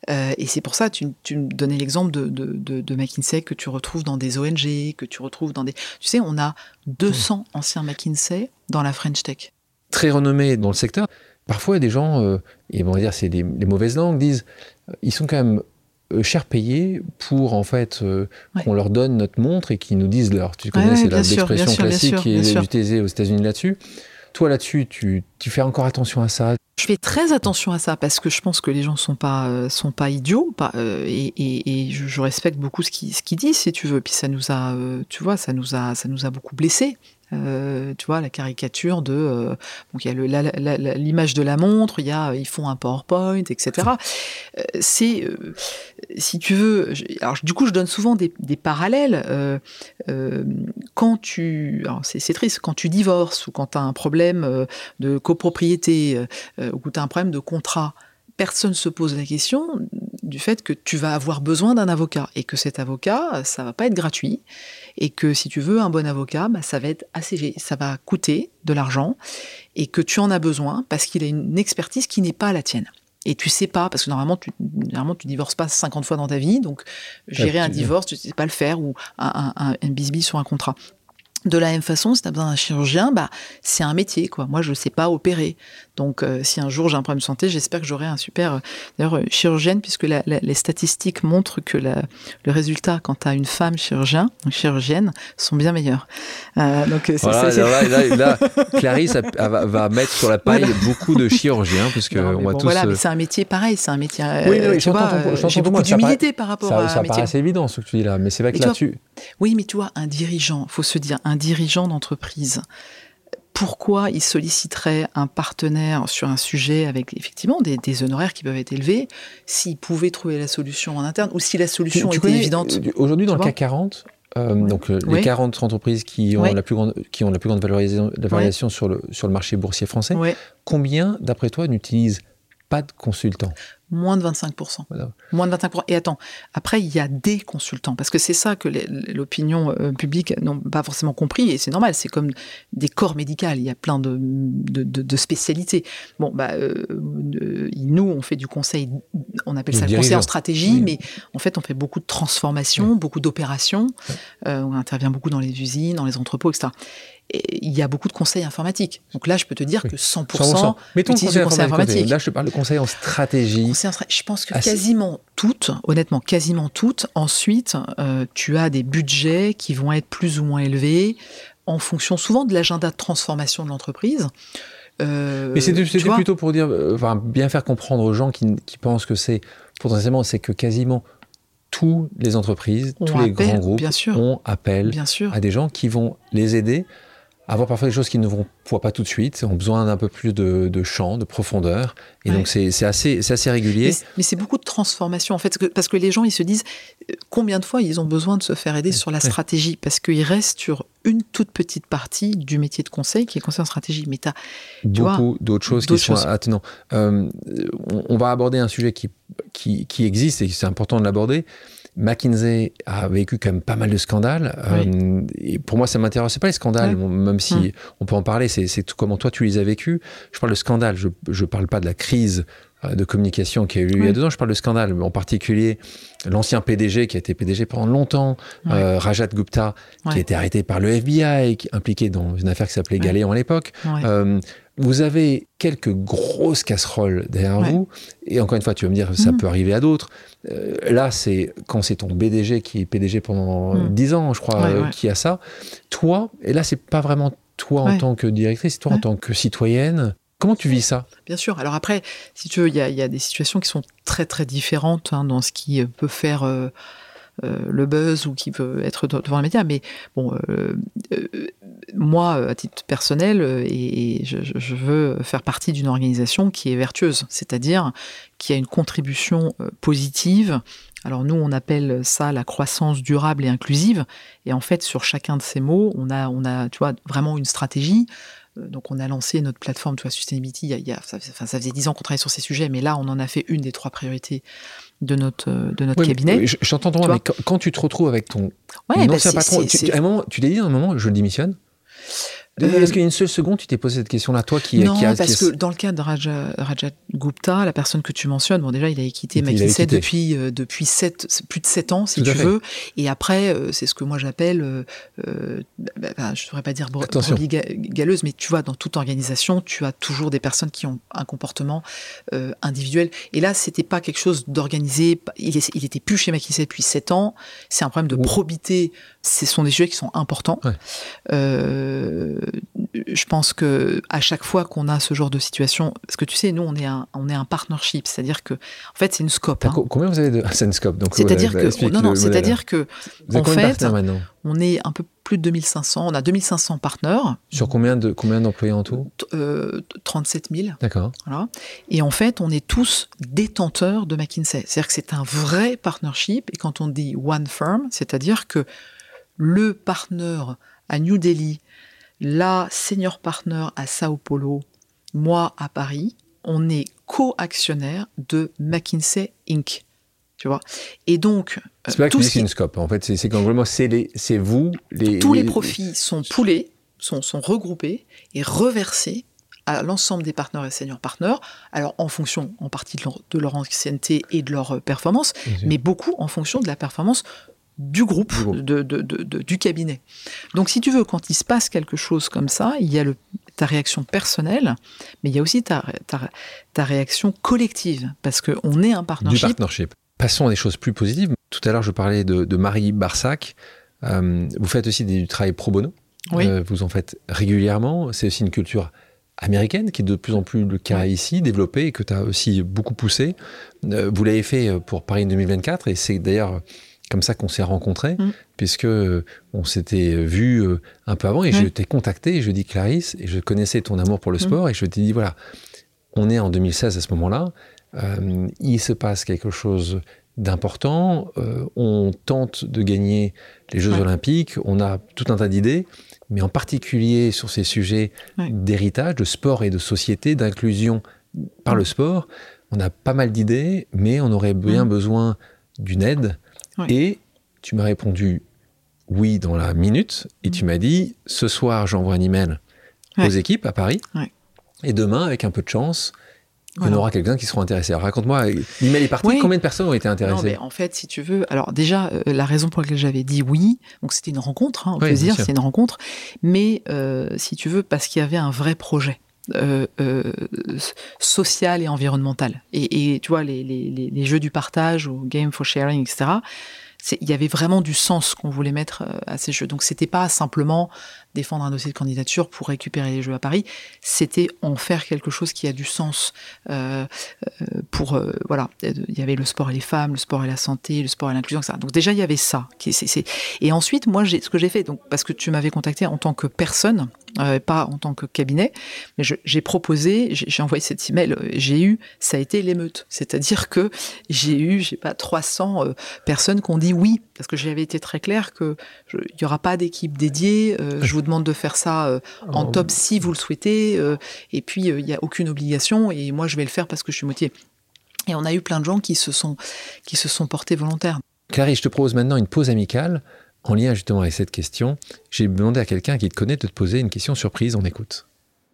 euh, et c'est pour ça, tu, tu me donnais l'exemple de, de, de, McKinsey que tu retrouves dans des ONG, que tu retrouves dans des... Tu sais, on a 200 anciens McKinsey dans la French Tech. Très renommés dans le secteur. Parfois, des gens, euh, et on va dire c'est des, mauvaises langues, disent, euh, ils sont quand même cher payés pour en fait qu'on leur donne notre montre et qu'ils nous disent leur. Tu connais, c'est l'expression classique qui est utilisée aux États-Unis là-dessus. Toi là-dessus, tu, tu, fais encore attention à ça? Je fais très attention à ça parce que je pense que les gens sont pas euh, sont pas idiots euh, et, je, respecte beaucoup ce qu'ils disent si tu veux. Puis ça nous a, euh, tu vois, ça nous a ça nous a beaucoup blessés euh, tu vois, la caricature de. Euh, donc, il y a l'image de la montre, il y a, ils font un PowerPoint, etc. Euh, c'est, euh, si tu veux. Alors, du coup, je donne souvent des, parallèles. quand tu. C'est triste, quand tu divorces ou quand tu as un problème de copropriété ou tu as un problème de contrat, personne se pose la question du fait que tu vas avoir besoin d'un avocat et que cet avocat, ça va pas être gratuit et que si tu veux un bon avocat, bah, ça va être assez, ça va coûter de l'argent et que tu en as besoin parce qu'il a une expertise qui n'est pas la tienne. Et tu sais pas, parce que normalement tu, normalement, tu divorces pas 50 fois dans ta vie, donc gérer un divorce, tu sais pas le faire, ou un, un, un bisbis sur un contrat. De la même façon, si tu as besoin d'un chirurgien, bah, c'est un métier. quoi. Moi, je ne sais pas opérer. Donc, euh, si un jour j'ai un problème de santé, j'espère que j'aurai un super euh, d'ailleurs euh, chirurgienne, puisque la, la, les statistiques montrent que la, le résultat quand tu as une femme chirurgien, chirurgienne, sont bien meilleurs. Euh, donc, voilà, là, là, là, Clarisse va, va, mettre sur la paille voilà. beaucoup de chirurgiens, parce que non, on va bon, tous. Voilà, mais c'est un métier pareil, c'est un métier. Oui, oui, tu vois, j'ai beaucoup d'humilité par rapport ça, à. Ça paraît assez évident ce que tu dis là, mais c'est vrai que là-dessus. Oui, mais tu vois, un dirigeant, faut se dire, un dirigeant d'entreprise pourquoi il solliciterait un partenaire sur un sujet avec effectivement des, des honoraires qui peuvent être élevés s'il pouvait trouver la solution en interne ou si la solution tu, tu était connais, évidente Aujourd'hui, dans le CAC 40, euh, ouais. donc euh, les oui. 40 entreprises qui ont, ouais. la plus grande, qui ont la plus grande valorisation, la valorisation ouais. sur, le, sur le marché boursier français, combien, d'après toi, n'utilisent pas de consultants moins de 25%. Voilà. Moins de 25%. Et attends, après, il y a des consultants, parce que c'est ça que l'opinion euh, publique n'a pas forcément compris, et c'est normal, c'est comme des corps médicaux, il y a plein de, de, de, de spécialités. Bon, bah, euh, nous, on fait du conseil, on appelle ça le conseil en stratégie, oui. mais en fait, on fait beaucoup de transformations, oui. beaucoup d'opérations, oui. euh, on intervient beaucoup dans les usines, dans les entrepôts, etc il y a beaucoup de conseils informatiques. Donc là, je peux te dire que 100%, 100%. Mettons conseil, conseil informatique. Là, je te parle de conseils en stratégie. Conseil en stra je pense que Assez... quasiment toutes, honnêtement, quasiment toutes. Ensuite, euh, tu as des budgets qui vont être plus ou moins élevés en fonction souvent de l'agenda de transformation de l'entreprise. Euh, Mais c'était plutôt pour dire, euh, enfin, bien faire comprendre aux gens qui, qui pensent que c'est potentiellement, c'est que quasiment toutes les entreprises, on tous appelle, les grands groupes ont appel à des gens qui vont les aider avoir parfois des choses qui ne vont pas tout de suite, ont besoin d'un peu plus de, de, champ, de profondeur. Et ouais. donc, c'est assez, assez régulier. Mais, c'est beaucoup de transformation, en fait, parce que les gens, ils se disent euh, combien de fois ils ont besoin de se faire aider ouais. sur la stratégie, parce qu'ils restent sur une toute petite partie du métier de conseil, qui est conseil en stratégie. Mais tu as beaucoup d'autres choses qui sont attenants. Euh, on, on, va aborder un sujet qui, qui, qui existe et c'est important de l'aborder. McKinsey a vécu quand même pas mal de scandales. Oui. Euh, et pour moi, ça m'intéresse pas les scandales, oui. même si on peut en parler. C'est comment toi tu les as vécus. Je parle de scandales. Je ne parle pas de la crise euh, de communication qui a eu lieu il y a deux ans. Je parle de scandale, en particulier l'ancien PDG qui a été PDG pendant longtemps, euh, Rajat Gupta, qui a été arrêté par le FBI, qui, impliqué dans une affaire qui s'appelait Galéon à l'époque. Euh, vous avez quelques grosses casseroles derrière vous, et encore une fois, tu vas me dire, ça mmh. peut arriver à d'autres. Euh, là, c'est quand c'est ton BDG qui est PDG pendant mmh. 10 ans, je crois, euh, qui a ça. Toi, et là, c'est pas vraiment toi en tant que directrice, toi en tant que citoyenne, Comment tu vis ça? Bien sûr. Alors après, si tu veux, il y, y, a des situations qui sont très très différentes hein, dans ce qui peut faire euh, le buzz ou qui peut être devant les médias. Mais bon, euh, euh, moi, à titre personnel, et, je, veux faire partie d'une organisation qui est vertueuse, c'est-à-dire qui a une contribution positive Alors nous, on appelle ça la croissance durable et inclusive. Et en fait, sur chacun de ces mots, on a, on a, tu vois, vraiment une stratégie. Euh, donc on a lancé notre plateforme, tu vois, Sustainability. Il y a, ça, ça faisait dix ans qu'on travaillait sur ces sujets, mais là, on en a fait une des trois priorités de notre de notre cabinet. Je, t'entends, mais quand, tu te retrouves avec ton ouais, bah, ancien patron, tu, à un moment, tu l'as dit à un moment, je démissionne? Euh, Est-ce qu'il y a une seule seconde, tu t'es posé cette question-là, toi qui, non, qui a, parce que dans le cas de Raja, Gupta, la personne que tu mentionnes, bon déjà il a quitté McKinsey depuis euh, depuis sept, plus de 7 ans si tu veux, et après euh, c'est ce que moi j'appelle, euh, bah, bah, je ne saurais pas dire galeuse, mais tu vois dans toute organisation tu as toujours des personnes qui ont un comportement individuel, et là c'était pas quelque chose d'organisé, il, il était plus chez McKinsey depuis 7 ans, c'est un problème de probité, ce sont des sujets qui sont importants. Ouais je pense que à chaque fois qu'on a ce genre de situation, parce que tu sais, nous on est un, on est un partnership, c'est-à-dire que en fait c'est une scope. Hein. Combien vous avez de c'est une scope donc C'est-à-dire que non non, c'est-à-dire que en fait on est un peu plus de 2500, on a 2500 partenaires. Sur combien de combien d'employés en tout? Euh, 37 000. D'accord. Voilà. Et en fait, on est tous détenteurs de McKinsey. C'est-à-dire que c'est un vrai partnership. Et quand on dit one firm, c'est-à-dire que le partenaire à New Delhi la senior partner à Sao Paulo, moi à Paris, on est co-actionnaire de McKinsey Inc. Tu vois? Et donc. C'est pas que c'est une scope. En fait, c'est quand vraiment c'est vous. Les, tous les, profits sont poulés, sont, sont regroupés et reversés à l'ensemble des partenaires et senior partners, alors en fonction en partie de leur, de leur ancienneté et de leur performance, mais beaucoup en fonction de la performance du groupe, De, du cabinet. Donc si tu veux, quand il se passe quelque chose comme ça, il y a le, ta réaction personnelle, mais il y a aussi ta, ta, réaction collective, parce qu'on est un partnership. Du partnership. Passons à des choses plus positives. Tout à l'heure, je parlais de, Marie Barsac. Euh, vous faites aussi du travail pro bono. Oui. Euh, vous en faites régulièrement. C'est aussi une culture américaine qui est de plus en plus le cas ici, développée et que tu as aussi beaucoup poussé. Euh, vous l'avez fait pour Paris 2024 et c'est d'ailleurs comme ça qu'on s'est rencontrés, mm. puisque euh, on s'était vu euh, un peu avant et je t'ai contacté et je dis Clarisse, et je connaissais ton amour pour le mm. sport et je t'ai dit voilà, on est en 2016 à ce moment-là, euh, il se passe quelque chose d'important, on tente de gagner les Jeux Olympiques, on a tout un tas d'idées, mais en particulier sur ces sujets d'héritage, de sport et de société, d'inclusion par le mm. sport, on a pas mal d'idées, mais on aurait bien besoin d'une aide et tu m'as répondu oui dans la minute et tu mm. m'as dit ce soir j'envoie un email aux équipes à Paris et demain avec un peu de chance on aura quelqu'un qui sera intéressé. Raconte-moi, l'email est parti, combien de personnes ont été intéressées? En fait, si tu veux, alors déjà, euh, la raison pour laquelle j'avais dit oui, donc c'était une rencontre, hein, on peut dire, c'est une rencontre, mais euh, si tu veux, parce qu'il y avait un vrai projet. Euh, social et environnemental. Et, tu vois, les, les, jeux du partage ou Game for Sharing, etc., il y avait vraiment du sens qu'on voulait mettre euh, à ces jeux. Donc c'était pas simplement défendre un dossier de candidature pour récupérer les jeux à Paris, c'était en faire quelque chose qui a du sens euh, euh pour euh, voilà. Il y avait le sport et les femmes, le sport et la santé, le sport et l'inclusion, etc. Donc déjà il y avait ça. Et ensuite moi ce que j'ai fait, donc parce que tu m'avais contacté en tant que personne, pas en tant que cabinet, mais j'ai proposé, j'ai envoyé cet email, j'ai eu, ça a été l'émeute, c'est-à-dire que j'ai eu, j'ai pas 300 personnes qui ont dit oui, parce que j'avais été très clair qu'il n'y aura pas d'équipe dédiée. Je vous demande de faire ça euh, en oh. top si vous le souhaitez. Euh, et puis, il n'y a aucune obligation. Et moi, je vais le faire parce que je suis motivée. Et on a eu plein de gens qui se sont, qui se sont portés volontaires. Clarisse, je te propose maintenant une pause amicale. En lien justement avec cette question, j'ai demandé à quelqu'un qui te connaît de te poser une question surprise. On écoute.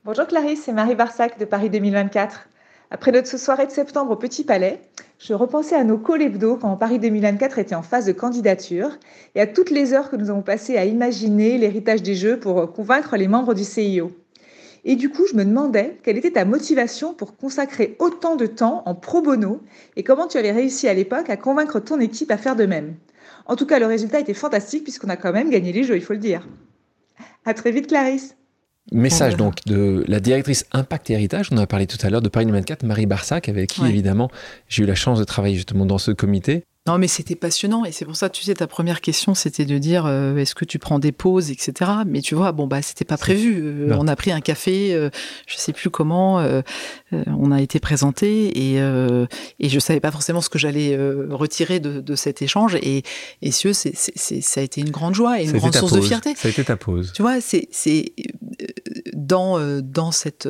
Bonjour Clarisse, c'est Marie Barsac de Paris 2024. Après notre soirée de septembre au Petit Palais, je repensais à nos calls hebdo quand Paris 2024 était en phase de candidature et à toutes les heures que nous avons passées à imaginer l'héritage des Jeux pour convaincre les membres du CIO. Et du coup, je me demandais quelle était ta motivation pour consacrer autant de temps en pro bono et comment tu avais réussi à l'époque à convaincre ton équipe à faire de même. En tout cas, le résultat était fantastique puisqu'on a quand même gagné les Jeux, il faut le dire. À très vite, Clarisse. Message donc de la directrice Impact et Héritage, on en a parlé tout à l'heure de Paris 24, Marie Barsac, avec qui évidemment j'ai eu la chance de travailler justement dans ce comité. Non, mais c'était passionnant et c'est pour ça, tu sais, ta première question, c'était de dire euh, est-ce que tu prends des pauses, etc. Mais tu vois, bon bah c'était pas prévu. Euh, on a pris un café, euh, je sais plus comment, on a été présenté et et je savais pas forcément ce que j'allais retirer de, de, cet échange et et c'est, c'est, ça a été une grande joie et une grande source de fierté. Ça a été ta pause. Tu vois, c'est c'est dans dans cette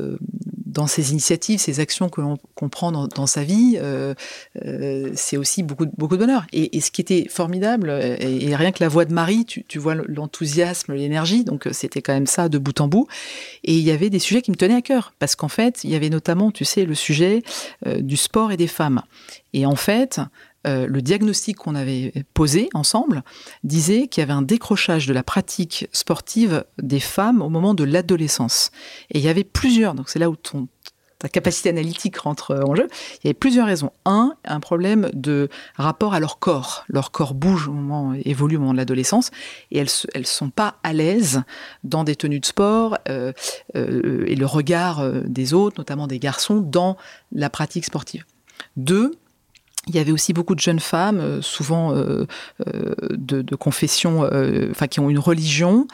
dans ces initiatives, ces actions que l'on comprend dans, dans, sa vie, euh, euh, c'est aussi beaucoup, de bonheur. Et, ce qui était formidable, et, et, rien que la voix de Marie, tu, vois l'enthousiasme, l'énergie, donc euh, c'était quand même ça de bout en bout. Et il y avait des sujets qui me tenaient à cœur, parce qu'en fait, il y avait notamment, tu sais, le sujet euh, du sport et des femmes. Et en fait, euh, le diagnostic qu'on avait posé ensemble disait qu'il y avait un décrochage de la pratique sportive des femmes au moment de l'adolescence. Et il y avait plusieurs, donc c'est là où ta capacité analytique rentre en jeu. Il y avait plusieurs raisons. Un, un problème de rapport à leur corps. Leur corps bouge au moment, évolue au moment de l'adolescence, et elles, elles sont pas à l'aise dans des tenues de sport euh, euh, et le regard des autres, notamment des garçons, dans la pratique sportive. Deux, il y avait aussi beaucoup de jeunes femmes, euh, souvent euh, euh, de, confession, enfin qui ont une religion,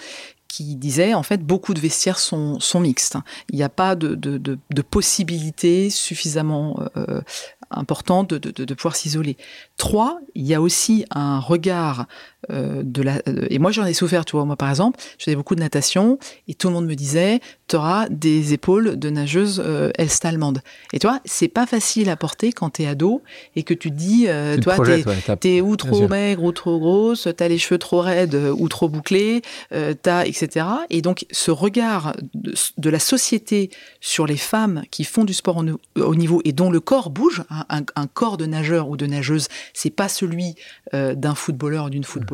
qui disaient en fait beaucoup de vestiaires sont, sont mixtes. Il n'y a pas de, de, de, possibilité suffisamment euh, importante de pouvoir s'isoler. Trois, il y a aussi un regard euh, de la. Euh, et moi j'en ai souffert, tu vois. Moi par exemple, je faisais beaucoup de natation et tout le monde me disait tu auras des épaules de nageuse euh, est allemande. Et toi, c'est pas facile à porter quand t'es ado et que tu dis, euh, tu toi, t'es ouais, es ou trop maigre ou trop grosse, t'as les cheveux trop raides ou trop bouclés, euh, t'as etc. Et donc ce regard de, de, la société sur les femmes qui font du sport au, au niveau et dont le corps bouge, hein, un, un, corps de nageur ou de nageuse, c'est pas celui d'un footballeur ou d'une footballeuse.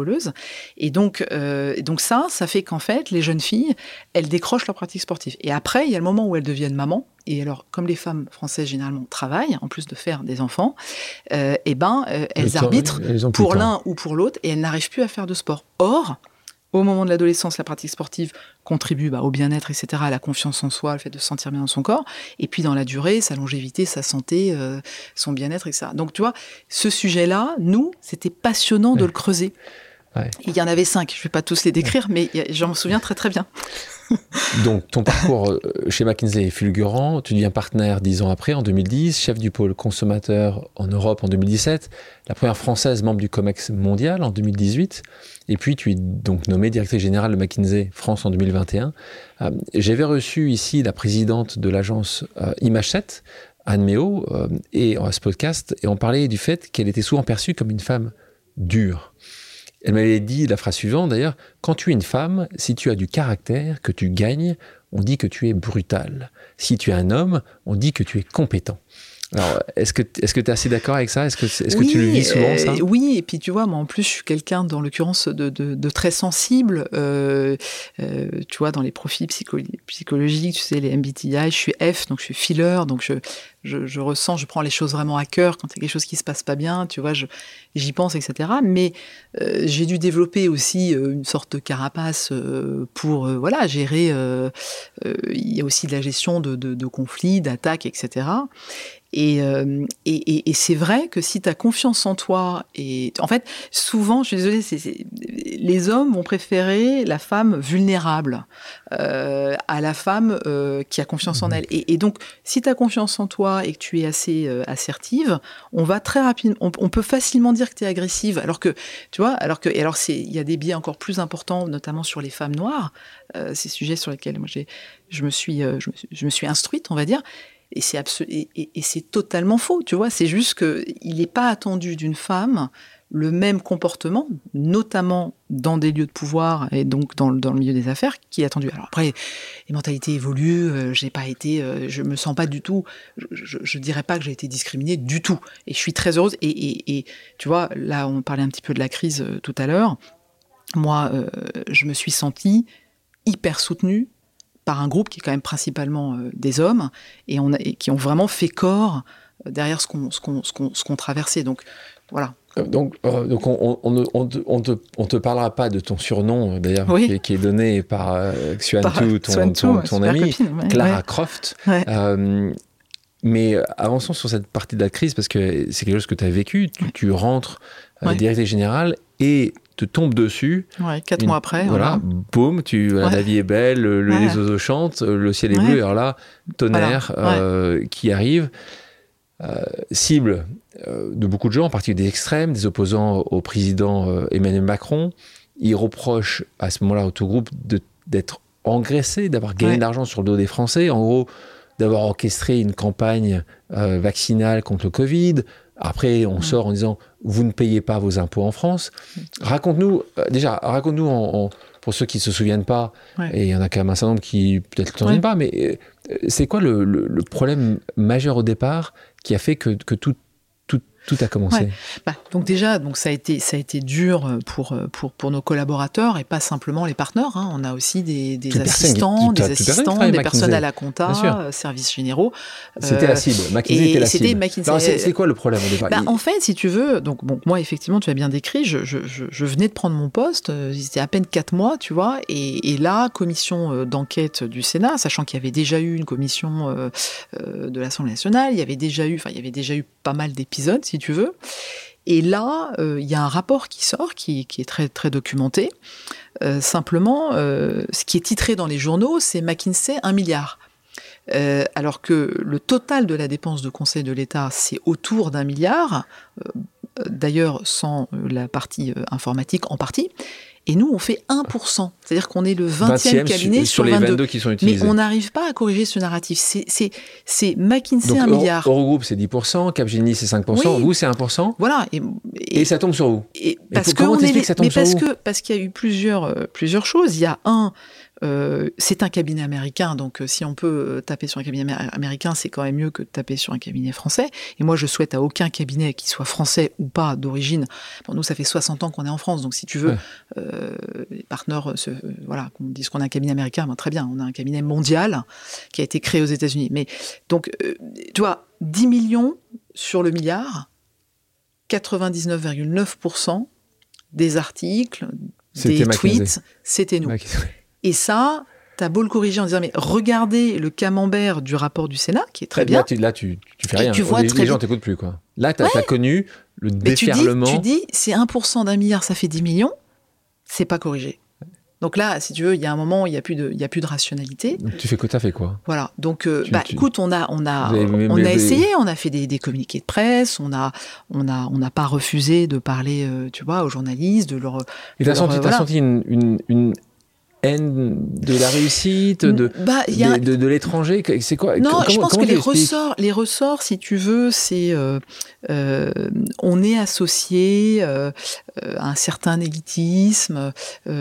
Et donc, euh, donc ça, ça fait qu'en fait, les jeunes filles, elles décrochent leur pratique sportive. Et après, il y a le moment où elles deviennent mamans. Et alors, comme les femmes françaises généralement travaillent, en plus de faire des enfants, euh, et eh ben, euh, elles le arbitrent pour l'un ou pour l'autre et elles n'arrivent plus à faire de sport. Or, au moment de l'adolescence, la pratique sportive contribue bah, au bien-être, etc., à la confiance en soi, le fait de se sentir bien dans son corps. Et puis dans la durée, sa longévité, sa santé, euh, son bien-être, etc. Donc tu vois, ce sujet-là, nous, c'était passionnant ouais. de le creuser. Ouais. Il y en avait cinq. Je ne vais pas tous les décrire, mais j'en me souviens très très bien. Donc, ton parcours euh, chez McKinsey est fulgurant. Tu deviens partenaire dix ans après, en 2010, chef du pôle consommateur en Europe en 2017, la première française membre du COMEX mondial en 2018. Et puis, tu es donc nommé directrice générale de McKinsey France en 2021. Euh, J'avais reçu ici la présidente de l'agence euh, Image 7, Anne Méo, euh, et à ce podcast, et on parlait du fait qu'elle était souvent perçue comme une femme dure. Elle m'avait dit la phrase suivante d'ailleurs, quand tu es une femme, si tu as du caractère, que tu gagnes, on dit que tu es brutal. Si tu es un homme, on dit que tu es compétent. Alors, est-ce que est-ce que tu es assez d'accord avec ça? Est-ce que est-ce oui, que tu le vis souvent ça? euh, Oui, et puis tu vois, moi en plus, je suis quelqu'un dans l'occurrence de, de, de, très sensible. Euh, euh, tu vois, dans les profils psycho psychologiques, tu sais, les MBTI, je suis F, donc je suis filler, donc je, je, je ressens, je prends les choses vraiment à cœur quand il y a quelque chose qui se passe pas bien, tu vois, j'y pense, etc. Mais j'ai dû développer aussi une sorte de carapace pour, voilà, gérer. il y a aussi de la gestion de conflits, d'attaques, etc. Et, euh, et, et, et c'est vrai que si tu as confiance en toi, et en fait, souvent, je suis désolée, c est, c est, les hommes vont préférer la femme vulnérable euh, à la femme euh, qui a confiance en elle. Et, donc, si tu as confiance en toi et que tu es assez assertive, on va très rapidement, on, on, peut facilement dire que tu es agressive. Alors que, tu vois, alors que, et alors il y a des biais encore plus importants, notamment sur les femmes noires, ces sujets sur lesquels moi je me suis, euh, je me suis, je me suis instruite, on va dire. Et c'est et, totalement faux, tu vois. C'est juste que il n'est pas attendu d'une femme le même comportement, notamment dans des lieux de pouvoir et donc dans, dans le milieu des affaires, qui est attendu. Alors après, les mentalités évoluent. Euh, j'ai pas été, euh, je me sens pas du tout. Je, je dirais pas que j'ai été discriminée du tout. Et je suis très heureuse. Et tu vois, là, on parlait un petit peu de la crise euh, tout à l'heure. Moi, euh, je me suis sentie hyper soutenue par un groupe qui est quand même principalement euh, des hommes et, on a, et qui ont vraiment fait corps euh, derrière ce qu'on qu qu qu traversait. Donc voilà. Donc, euh, donc on, on, on, on, te, on te parlera pas de ton surnom d'ailleurs oui. qui, qui, est donné par euh, Xuan Tu, ton, ton, ton, ton ami copine, ouais, Clara ouais. Croft. Ouais. Euh, mais avançons sur cette partie de la crise parce que c'est quelque chose que tu as vécu. Tu, tu rentres euh, directrice générale, et te tombe dessus. Ouais, quatre mois après. Voilà, boum, tu, la vie est belle, les oiseaux chantent, le ciel est bleu, alors là, tonnerre qui arrive. cible de beaucoup de gens, en particulier des extrêmes, des opposants au président Emmanuel Macron. Ils reprochent à ce moment-là au tout groupe d'être engraissé, d'avoir gagné de l'argent sur le dos des Français. En gros, d'avoir orchestré une campagne euh, vaccinale contre le Covid. Après, on sort en disant vous ne payez pas vos impôts en France. Raconte-nous, euh, déjà, raconte-nous, pour ceux qui ne se souviennent pas, et il y en a quand même un certain nombre qui peut-être ne se souviennent pas, mais euh, c'est quoi le, problème majeur au départ qui a fait que, que tout, tout a commencé. Bah, donc déjà, donc ça a été ça a été dur euh, pour euh, pour pour nos collaborateurs et pas simplement les partenaires. Hein. On a aussi des, des assistants, des assistants, des personnes à la compta, euh, services généraux. C'était la cible. McKinsey était la cible. C'est quoi le problème au départ? Bah, En fait, si tu veux, donc bon, moi effectivement, tu as bien décrit. Je, je, je, venais de prendre mon poste. C'était à peine quatre mois, tu vois. Et, et là, commission d'enquête du Sénat, sachant qu'il y avait déjà eu une commission de l'Assemblée nationale, il y avait déjà eu, enfin, il y avait déjà eu pas mal d'épisodes, si tu veux. Et là, euh, il y a un rapport qui sort, qui, est très, très documenté. Euh, simplement, euh, ce qui est titré dans les journaux, c'est McKinsey 1 milliard. alors que le total de la dépense de conseil de l'État, c'est autour d'un milliard, d'ailleurs sans la partie informatique en partie. Et nous, on fait 1%. C'est-à-dire qu'on est le 20e, cabinet sur, les 22. qui sont utilisés. Mais on n'arrive pas à corriger ce narratif. C'est McKinsey 1 milliard. Eurogroupe, c'est 10%, Capgemini, c'est 5%, vous, c'est 1%. Voilà. Et, ça tombe sur vous. Et parce que, ça tombe mais parce que parce qu'il y a eu plusieurs, euh, plusieurs choses. Il y a un, euh, c'est un cabinet américain, donc euh, si on peut euh, taper sur un cabinet américain, c'est quand même mieux que de taper sur un cabinet français. Et moi, je souhaite à aucun cabinet, qui soit français ou pas d'origine. Pour nous, ça fait 60 ans qu'on est en France, donc si tu veux, les partenaires, voilà, qu'on dise qu'on a un cabinet américain, ben, très bien, on a un cabinet mondial qui a été créé aux États-Unis. Mais donc, tu vois, 10 millions sur le milliard, 99,9% des articles, des tweets, c'était nous. Et ça, T'as beau le corriger en disant mais regardez le camembert du rapport du Sénat qui est très bien. Là, tu, tu, fais rien. Tu vois les, les gens t'écoutent plus quoi. Là, tu as, connu le déferlement. Tu dis, dis c'est 1% d'un milliard, ça fait 10 millions. C'est pas corrigé. Donc là, si tu veux, il y a un moment, il n'y a plus de, il y a plus de rationalité. Donc tu fais quoi T'as fait quoi? Voilà. Donc, euh, bah, écoute, on a, on a, on a essayé, on a fait des, des, communiqués de presse, on a, on a, on n'a pas refusé de parler, euh, tu vois, aux journalistes, de leur. Et t'as senti, as senti une, une, une, de la réussite, de, bah, de, l'étranger C'est quoi Non, je pense que les ressorts, les ressorts, si tu veux, c'est euh, euh, on est associé euh, à un certain élitisme, qui,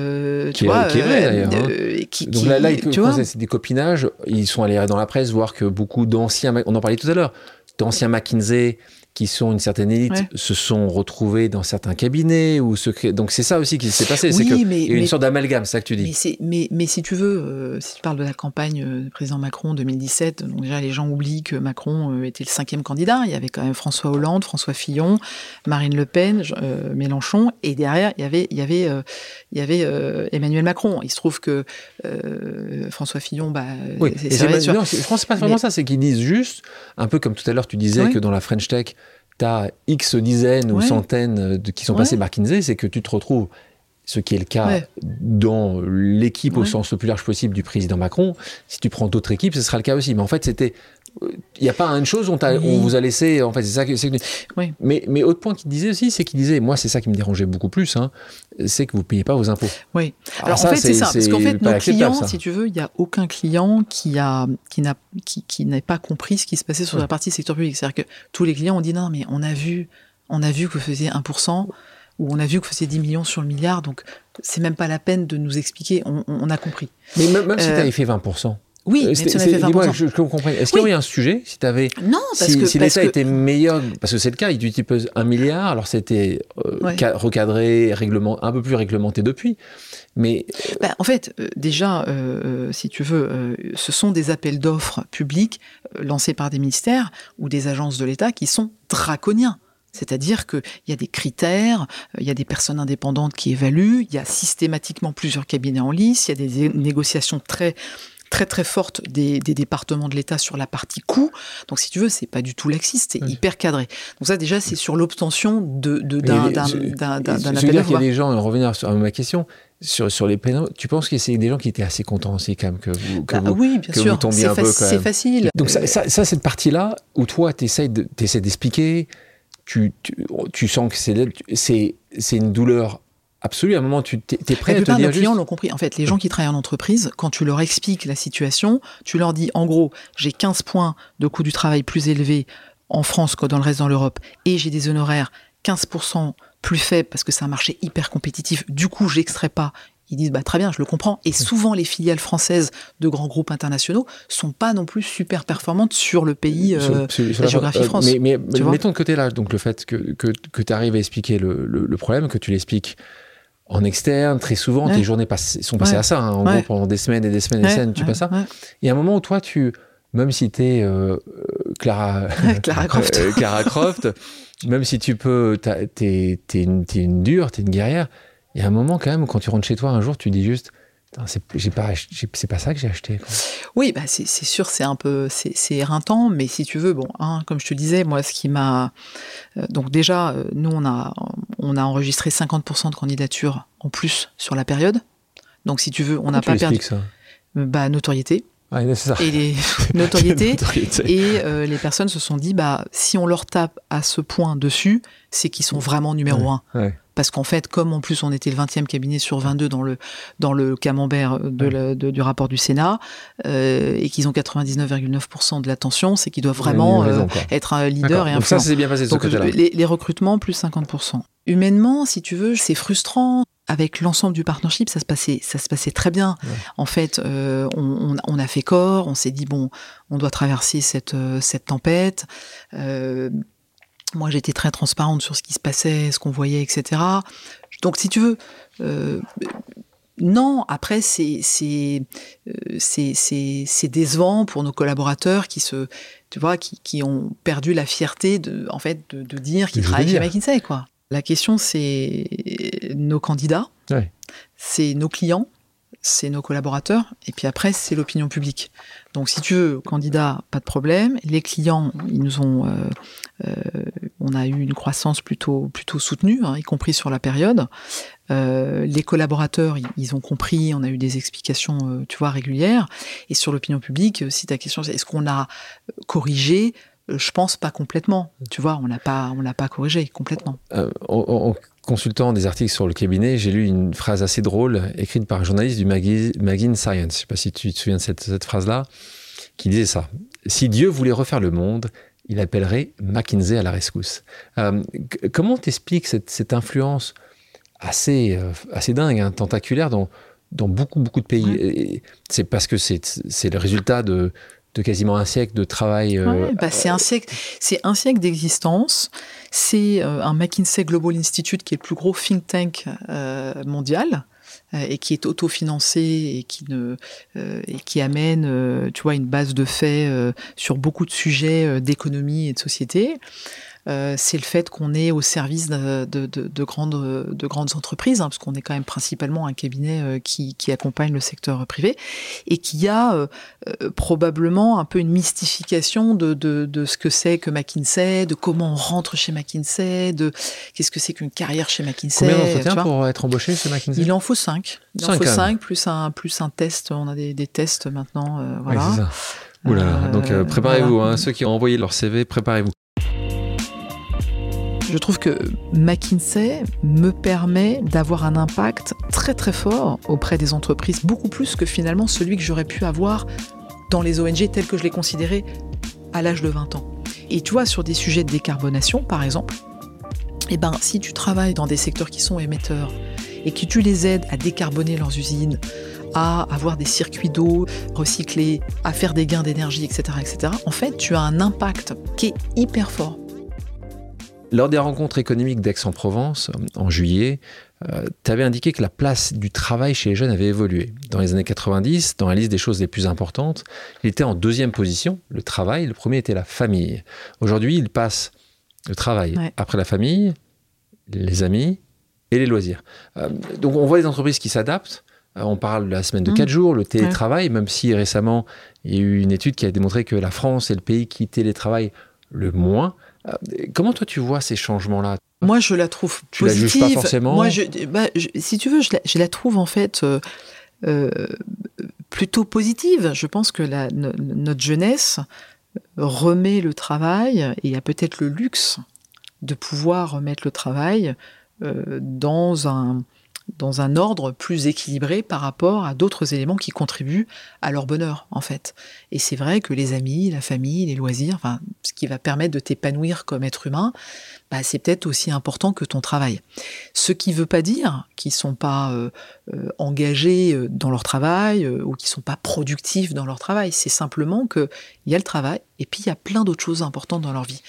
tu vois, qui est vrai d'ailleurs. Hein. Donc là, là tu vois, c'est des copinages. Ils sont allés dans la presse voir que beaucoup d'anciens, on en parlait tout à l'heure, d'anciens McKinsey qui sont une certaine élite se sont retrouvés dans certains cabinets ou se donc c'est ça aussi qui s'est passé c'est qu'il y a une sorte d'amalgame c'est ça que tu dis. mais, mais, mais si tu veux euh, si tu parles de la campagne euh, du président Macron 2017 donc déjà les gens oublient que Macron euh, était le cinquième candidat. Il y avait quand même François Hollande François Fillon Marine Le Pen Mélenchon et derrière il y avait il y avait il y avait Emmanuel Macron. Il se trouve que François Fillon bah oui. je pense que c'est pas vraiment ça c'est qu'ils disent juste un peu comme tout à l'heure tu disais que dans la French Tech tu as X dizaines ou centaines de, qui sont passés par Kinsey, c'est que tu te retrouves, ce qui est le cas dans l'équipe au sens le plus large possible du président Macron. Si tu prends d'autres équipes, ce sera le cas aussi. Mais en fait, c'était il n'y a pas une chose, on, on, vous a laissé, en fait, c'est ça que. Oui. Mais, mais autre point qu'il disait aussi, c'est qu'il disait, moi, c'est ça qui me dérangeait beaucoup plus, hein, c'est que vous ne payez pas vos impôts. Oui. Alors, en fait, c'est ça, parce qu'en fait, nos clients, si tu veux, il n'y a aucun client qui a, qui n'a, qui, qui n'a pas compris ce qui se passait sur la partie secteur public. C'est-à-dire que tous les clients ont dit, non, mais on a vu, on a vu que vous faisiez 1%, ou on a vu que vous faisiez 10 millions sur le milliard, donc c'est même pas la peine de nous expliquer, on, on a compris. Mais même, si tu avais fait 20%, oui, euh, mais 20%. Je. Est-ce qu'il y aurait un sujet si tu avais. Non, parce si, que. Si l'État était meilleur, parce que c'est le cas, il utilise un milliard, alors c'était euh, recadré, réglement, un peu plus réglementé depuis. Mais. Bah, en fait, euh, déjà, si tu veux, ce sont des appels d'offres publics lancés par des ministères ou des agences de l'État qui sont draconiens. C'est-à-dire qu'il y a des critères, il y a des personnes indépendantes qui évaluent, il y a systématiquement plusieurs cabinets en lice, il y a des négociations très très très forte des, départements de l'État sur la partie coût. Donc si tu veux, c'est pas du tout laxiste, c'est hyper cadré. Donc ça déjà, c'est sur l'obtention de, d'un, d'un, d'un, d'un appel qu'il y a des gens, en revenir à ma question, sur, sur les pénaux, tu penses que c'est des gens qui étaient assez contents aussi quand même que vous, que bah oui, bien sûr. tombiez un peu C'est facile. Donc ça, ça, cette partie-là, où toi, tu essaies d'expliquer, tu, tu, tu, sens que c'est une douleur absolue. À un moment, tu es, prêt à te dire. Les clients l'ont compris. En fait, les gens qui travaillent en entreprise, quand tu leur expliques la situation, tu leur dis, en gros, j'ai 15 points de coût du travail plus élevés en France que dans le reste de l'Europe, et j'ai des honoraires 15% plus faible parce que c'est un marché hyper compétitif. Du coup, j'extrais pas. Ils disent bah très bien, je le comprends. Et souvent, les filiales françaises de grands groupes internationaux sont pas non plus super performantes sur le pays, euh, la géographie euh, France. Mais, mais mettons de côté là, donc le fait que, que, que tu arrives à expliquer le, le, problème, que tu l'expliques en externe, très souvent, tes journées sont passées à ça. Hein. en gros, pendant des semaines et des semaines et des semaines, tu passes ça. Et à un moment où toi, tu, même si tu es euh, Clara, Clara Croft, Clara Croft même si tu peux, t'es es une, es une dure, t'es une guerrière, il y a un moment quand même, quand tu rentres chez toi un jour, tu dis juste, c'est pas, pas ça que j'ai acheté. Oui, bah c'est sûr, c'est un peu, c'est éreintant, mais si tu veux, bon, hein, comme je te disais, moi, ce qui m'a, euh, donc déjà, euh, nous, on a, on a enregistré 50% de candidatures en plus sur la période. Donc, si tu veux, on n'a pas perdu. Ça? Bah, notoriété. Et les notoriétés. Et euh, les personnes se sont dit, bah, si on leur tape à ce point dessus, c'est qu'ils sont vraiment numéro un. Parce qu'en fait, comme en plus on était le 20e cabinet sur 22 dans le, dans le camembert de du rapport du Sénat, euh, et qu'ils ont 99,9% de l'attention, c'est qu'ils doivent vraiment euh, être un leader et un Donc ça, c'est bien passé de ce côté-là. Les, les recrutements, plus 50%. Humainement, si tu veux, c'est frustrant avec l'ensemble du partnership, ça se passait, ça se passait très bien. En fait, euh, on, on, a fait corps, on s'est dit bon, on doit traverser cette, cette tempête. Euh, moi, j'étais très transparente sur ce qui se passait, ce qu'on voyait, etc. Donc, si tu veux, euh, non. Après, c'est c'est euh, c'est décevant pour nos collaborateurs qui se, tu vois, qui, qui ont perdu la fierté de, en fait, de, de dire qu'ils travaillent chez McKinsey, quoi. La question, c'est nos candidats, c'est nos clients, c'est nos collaborateurs, et puis après, c'est l'opinion publique. Donc, si tu veux, candidats, pas de problème. Les clients, ils nous ont, euh, euh, on a eu une croissance plutôt plutôt soutenue, hein, y compris sur la période. Euh, les collaborateurs, ils, ont compris, on a eu des explications, tu vois, régulières. Et sur l'opinion publique, si ta question, c'est est-ce qu'on a corrigé je pense pas complètement. Tu vois, on l'a pas, on l'a pas corrigé complètement. En, consultant des articles sur le cabinet, j'ai lu une phrase assez drôle écrite par un journaliste du magazine Science. Je sais pas si tu te souviens de cette, phrase-là, qui disait ça. Si Dieu voulait refaire le monde, il appellerait McKinsey à la rescousse. Euh, comment t'expliques cette, cette, influence assez, assez dingue, hein, tentaculaire dans, dans beaucoup, beaucoup de pays? C'est parce que c'est le résultat de, de quasiment un siècle de travail. Euh, bah, c'est un siècle, c'est un siècle d'existence. C'est euh, un McKinsey Global Institute qui est le plus gros think tank euh, mondial et qui est autofinancé et qui ne et qui amène, tu vois, une base de faits sur beaucoup de sujets d'économie et de société. Euh, c'est le fait qu'on est au service de, grandes, de grandes entreprises, hein, parce qu'on est quand même principalement un cabinet euh, qui, accompagne le secteur privé, et qui a euh, probablement un peu une mystification de, ce que c'est que McKinsey, de comment on rentre chez McKinsey, de qu'est-ce que c'est qu'une carrière chez McKinsey. Combien d'entretiens pour être embauché chez McKinsey? Il en faut cinq. Il en faut cinq, plus un, plus un test. On a des, tests maintenant. voilà. donc préparez-vous, hein, ceux qui ont envoyé leur CV, préparez-vous. Je trouve que McKinsey me permet d'avoir un impact très très fort auprès des entreprises, beaucoup plus que finalement celui que j'aurais pu avoir dans les ONG tels que je les considérais à l'âge de 20 ans. Et tu vois, sur des sujets de décarbonation, par exemple, eh ben, si tu travailles dans des secteurs qui sont émetteurs et que tu les aides à décarboner leurs usines, à avoir des circuits d'eau recyclés, à faire des gains d'énergie, etc., etc., en fait, tu as un impact qui est hyper fort lors des rencontres économiques d'Aix-en-Provence, en juillet, euh, tu avais indiqué que la place du travail chez les jeunes avait évolué. Dans les années 90, dans la liste des choses les plus importantes, il était en deuxième position, le travail. Le premier était la famille. Aujourd'hui, il passe le travail après la famille, les amis et les loisirs. Euh, donc on voit des entreprises qui s'adaptent. on parle de la semaine de 4 mmh. jours, le télétravail, même si récemment, il y a eu une étude qui a démontré que la France est le pays qui télétravaille le moins. Comment toi tu vois ces changements-là? Moi, je la trouve tu positive. la juges pas forcément? Moi, bah, si tu veux, je la, trouve en fait plutôt positive. Je pense que la, notre jeunesse remet le travail et a peut-être le luxe de pouvoir remettre le travail euh, dans un dans un ordre plus équilibré par rapport à d'autres éléments qui contribuent à leur bonheur, en fait. Et c'est vrai que les amis, la famille, les loisirs, enfin, ce qui va permettre de t'épanouir comme être humain, bah, c'est peut-être aussi important que ton travail. Ce qui ne veut pas dire qu'ils sont pas euh, euh, engagés euh, dans leur travail ou qu'ils sont pas productifs dans leur travail. C'est simplement qu'il y a le travail et puis il y a plein d'autres choses importantes dans leur vie.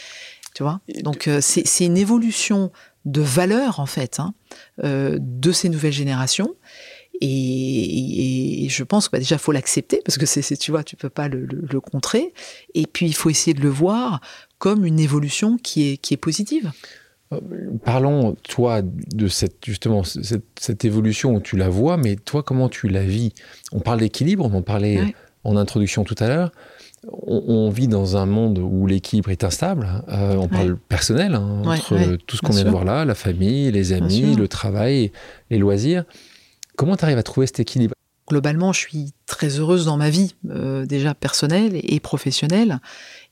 Tu vois? Donc c'est une évolution de valeur en fait hein, euh, de ces nouvelles générations. Et, je pense que bah, déjà faut l'accepter parce que c'est tu vois tu peux pas le, contrer. Et puis il faut essayer de le voir comme une évolution qui est qui est positive. Parlons, toi, de cette, justement, cette, évolution où tu la vois, mais toi, comment tu la vis? On parle d'équilibre, on en parlait en introduction tout à l'heure on, vit dans un monde où l'équilibre est instable. Euh, on parle personnel, hein, entre tout ce qu'on vient de voir là, la famille, les amis, le travail, les loisirs. Comment tu arrives à trouver cet équilibre? Globalement, je suis très heureuse dans ma vie, euh, déjà personnelle et professionnelle.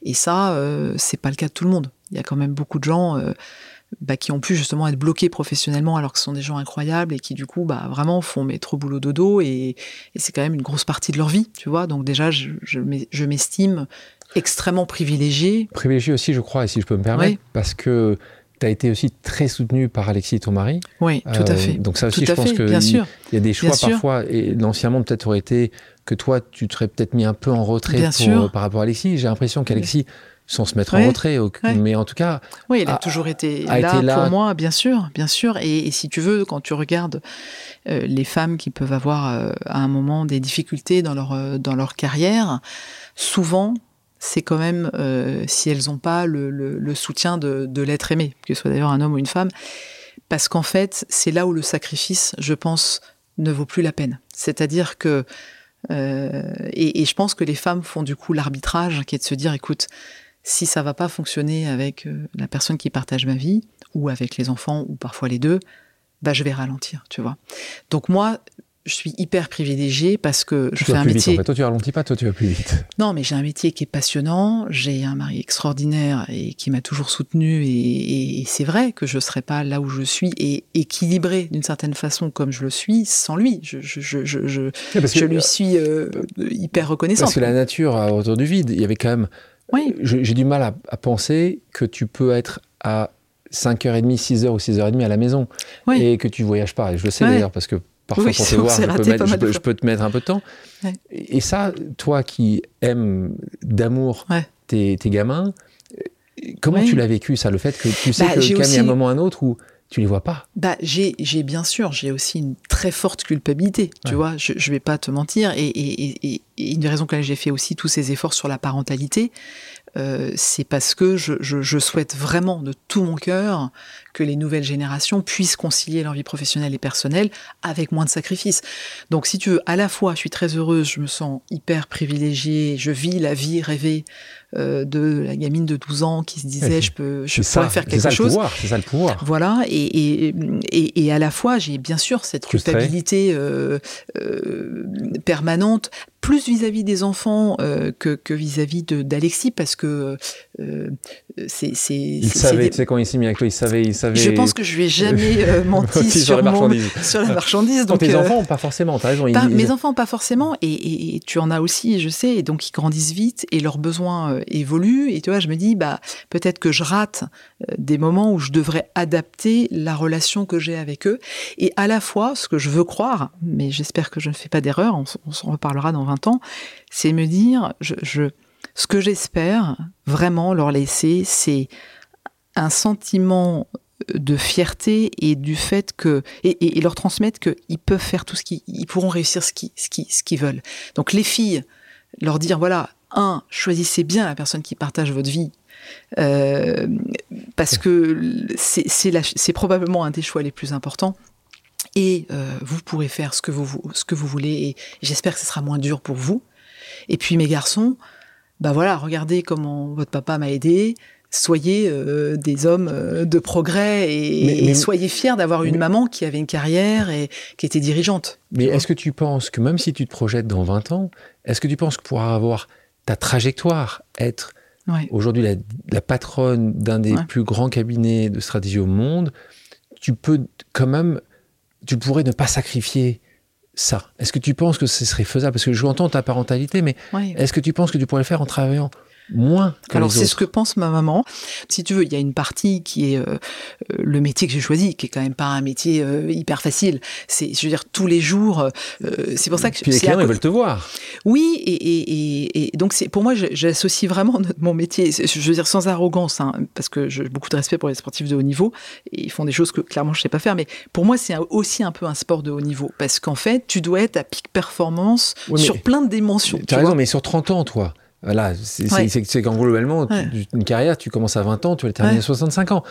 Et ça, euh, c'est pas le cas de tout le monde. Il y a quand même beaucoup de gens bah, qui ont pu justement être bloqués professionnellement alors que ce sont des gens incroyables et qui du coup bah, vraiment font mes trop boulot dodo et, et c'est quand même une grosse partie de leur vie, tu vois. Donc déjà, je, je m'estime extrêmement privilégié. Privilégié aussi, je crois, et si je peux me permettre, parce que tu as été aussi très soutenu par Alexis, ton mari. Oui, tout à fait. donc ça aussi, je pense qu'il y, a des choix parfois, et l'anciennement peut-être aurait été que toi, tu te serais peut-être mis un peu en retrait par rapport à Alexis. J'ai l'impression qu'Alexis sans se mettre en retrait, mais en tout cas. Oui, il a, toujours été, là pour moi, bien sûr, bien sûr. Et, si tu veux, quand tu regardes euh, les femmes qui peuvent avoir euh, à un moment des difficultés dans leur euh, dans leur carrière, souvent c'est quand même si elles n'ont pas le, le, soutien de, de l'être aimé, que ce soit d'ailleurs un homme ou une femme, parce qu'en fait c'est là où le sacrifice, je pense, ne vaut plus la peine. C'est-à-dire que et, et, je pense que les femmes font du coup l'arbitrage qui est de se dire, écoute, si ça va pas fonctionner avec euh, la personne qui partage ma vie, ou avec les enfants, ou parfois les deux, bah je vais ralentir, tu vois. Donc moi, je suis hyper privilégiée parce que je fais un métier. Vite, en fait. Toi, tu ralentis pas, toi, tu vas plus vite. Non, mais j'ai un métier qui est passionnant. J'ai un mari extraordinaire et qui m'a toujours soutenu. Et, c'est vrai que je serais pas là où je suis et équilibré d'une certaine façon comme je le suis sans lui. Je, je, je, je, je lui suis euh, hyper reconnaissant. Parce que la nature a autour du vide. Il y avait quand même oui. J'ai du mal à, penser que tu peux être à 5h30, 6h ou 6h30 à la maison. Et que tu voyages pas. Et je le sais d'ailleurs parce que parfois pour te voir, je peux, te mettre un peu de temps. Et ça, toi qui aimes d'amour tes, gamins, comment tu l'as vécu ça Le fait que tu sais bah, qu'il y a un moment ou un autre où tu les vois pas. Bah j'ai bien sûr, j'ai aussi une très forte culpabilité, tu vois, je, je vais pas te mentir, et, et, et, et une des raisons pour laquelle j'ai fait aussi tous ces efforts sur la parentalité, euh, c'est parce que je, je, je, souhaite vraiment de tout mon cœur que les nouvelles générations puissent concilier leur vie professionnelle et personnelle avec moins de sacrifices. Donc si tu veux, à la fois, je suis très heureuse, je me sens hyper privilégiée, je vis la vie rêvée euh, de la gamine de 12 ans qui se disait je peux je pourrais faire quelque chose. C'est ça le pouvoir. Voilà, et, et, et, à la fois j'ai bien sûr cette culpabilité euh, euh, permanente plus vis-à-vis des enfants euh, que, vis-à-vis d'Alexis, parce que euh, c'est... Il savait, tu sais, quand il s'est mis avec toi, il savait, il savait... Je pense que je lui ai jamais euh, menti sur, la marchandise. sur la marchandise. Donc, tes enfants, pas forcément, t'as raison. Mes enfants, pas forcément, et, tu en as aussi, je sais, et donc ils grandissent vite, et leurs besoins évoluent, et tu vois, je me dis, bah, peut-être que je rate des moments où je devrais adapter la relation que j'ai avec eux, et à la fois, ce que je veux croire, mais j'espère que je ne fais pas d'erreur, on, on s'en reparlera dans 20 temps, c'est me dire, je, ce que j'espère vraiment leur laisser, c'est un sentiment de fierté et du fait que et, leur transmettre qu'ils peuvent faire tout ce qu'ils ils pourront réussir ce qu'ils ce ce qu'ils veulent. Donc les filles, leur dire voilà un choisissez bien la personne qui partage votre vie euh, parce que c'est probablement un des choix les plus importants et vous pourrez faire ce que vous, ce que vous voulez et j'espère que ce sera moins dur pour vous. Et puis mes garçons, bah voilà, regardez comment votre papa m'a aidé, soyez euh, des hommes euh, de progrès et, soyez fiers d'avoir une maman qui avait une carrière et qui était dirigeante. Mais est-ce que tu penses que même si tu te projettes dans 20 ans, est-ce que tu penses que pour avoir ta trajectoire, être aujourd'hui la, patronne d'un des plus grands cabinets de stratégie au monde, tu peux quand même, tu pourrais ne pas sacrifier ça. Est-ce que tu penses que ce serait faisable? Parce que je entends ta parentalité, mais est-ce que tu penses que tu pourrais le faire en travaillant moins Alors c'est ce que pense ma maman. Si tu veux, il y a une partie qui est euh, euh, le métier que j'ai choisi, qui est quand même pas un métier euh, hyper facile. C'est, je veux dire, tous les jours. c'est pour ça que Puis les clients ils veulent te voir. Oui, et, et, et, donc c'est pour moi j'associe vraiment mon métier. Je veux dire sans arrogance, hein, parce que j'ai beaucoup de respect pour les sportifs de haut niveau. Et ils font des choses que clairement je sais pas faire, mais pour moi c'est aussi un peu un sport de haut niveau, parce qu'en fait tu dois être à pic performance sur plein de dimensions. Tu as raison, mais sur 30 ans, toi. Voilà, c'est qu'en globalement, une carrière, tu commences à 20 ans, tu vas terminer à 65 ans.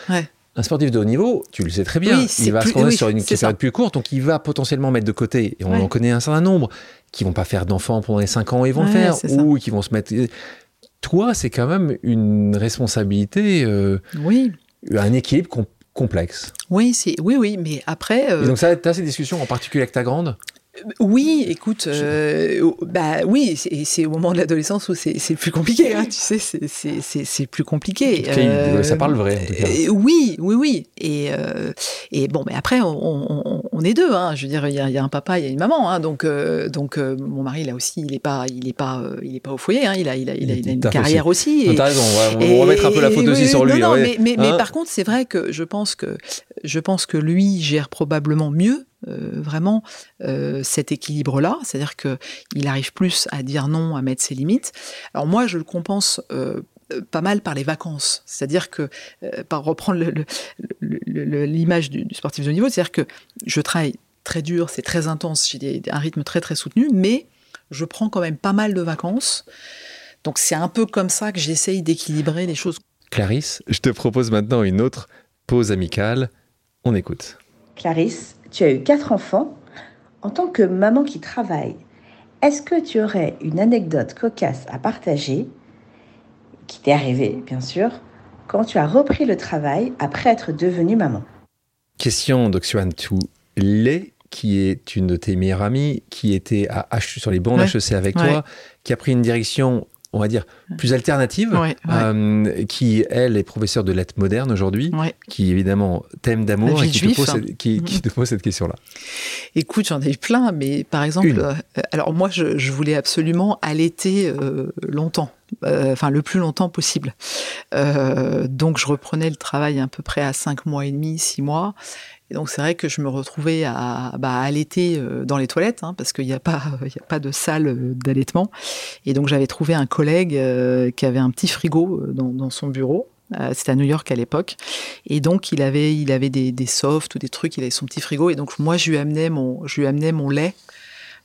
Un sportif de haut niveau, tu le sais très bien, il va se connaître sur une période plus courte, donc il va potentiellement mettre de côté, et on en connaît un certain nombre, qui vont pas faire d'enfants pendant les 5 ans, ils vont le faire, ou qui vont se mettre... Toi, c'est quand même une responsabilité, euh, oui. un équilibre complexe. Oui, oui, oui, mais après... Euh, et donc ça, tu as ces discussions en particulier avec ta grande? Oui, écoute, euh, bah oui, c'est au moment de l'adolescence où c'est plus compliqué, hein, tu sais, c'est plus compliqué. Euh, ça parle vrai. En tout cas. oui, oui, oui. Et, euh, et bon, mais après, on, on, est deux. Hein, je veux dire, il y, a, y, a un papa, il y a une maman. Hein, donc, donc mon mari là aussi, il est pas, il est pas, il est pas au foyer. Hein, il a, il a, il a, une carrière aussi. T'as raison. on, va remettre un peu la faute aussi sur lui. Non, mais, mais, mais hein par contre, c'est vrai que je pense que je pense que lui gère probablement mieux euh, vraiment euh, cet équilibre-là, c'est-à-dire qu'il arrive plus à dire non, à mettre ses limites. Alors moi, je le compense euh, pas mal par les vacances. C'est-à-dire que, par reprendre l'image du, sportif de niveau, c'est-à-dire que je travaille très dur, c'est très intense, j'ai un rythme très très soutenu, mais je prends quand même pas mal de vacances. Donc c'est un peu comme ça que j'essaye d'équilibrer les choses. Clarisse, je te propose maintenant une autre pause amicale. On écoute. Clarisse, tu as eu quatre enfants. En tant que maman qui travaille, est-ce que tu aurais une anecdote cocasse à partager, qui t'est arrivée, bien sûr, quand tu as repris le travail après être devenue maman? Question d'Oxuan Lé, qui est une de tes meilleures amies, qui était à H, sur les bancs d'HEC avec toi, qui a pris une direction on va dire, plus alternative, euh, qui, elle, est professeure de lettres modernes aujourd'hui, qui évidemment t'aime d'amour et qui, te pose, cette, qui, te pose cette question-là. Écoute, j'en ai eu plein, mais par exemple, euh, alors moi, je, voulais absolument allaiter euh, longtemps. enfin le plus longtemps possible. donc je reprenais le travail à peu près à 5 mois et demi, 6 mois, donc c'est vrai que je me retrouvais à, bah, allaiter euh, dans les toilettes, hein, parce qu'il n'y a, pas, a pas de salle euh, d'allaitement. Et donc j'avais trouvé un collègue euh, qui avait un petit frigo dans, son bureau. C'était à New York à l'époque. Et donc, il avait, il avait des, des, softs ou des trucs, il avait son petit frigo. Et donc, moi, je lui amenais mon, je lui amenais mon lait.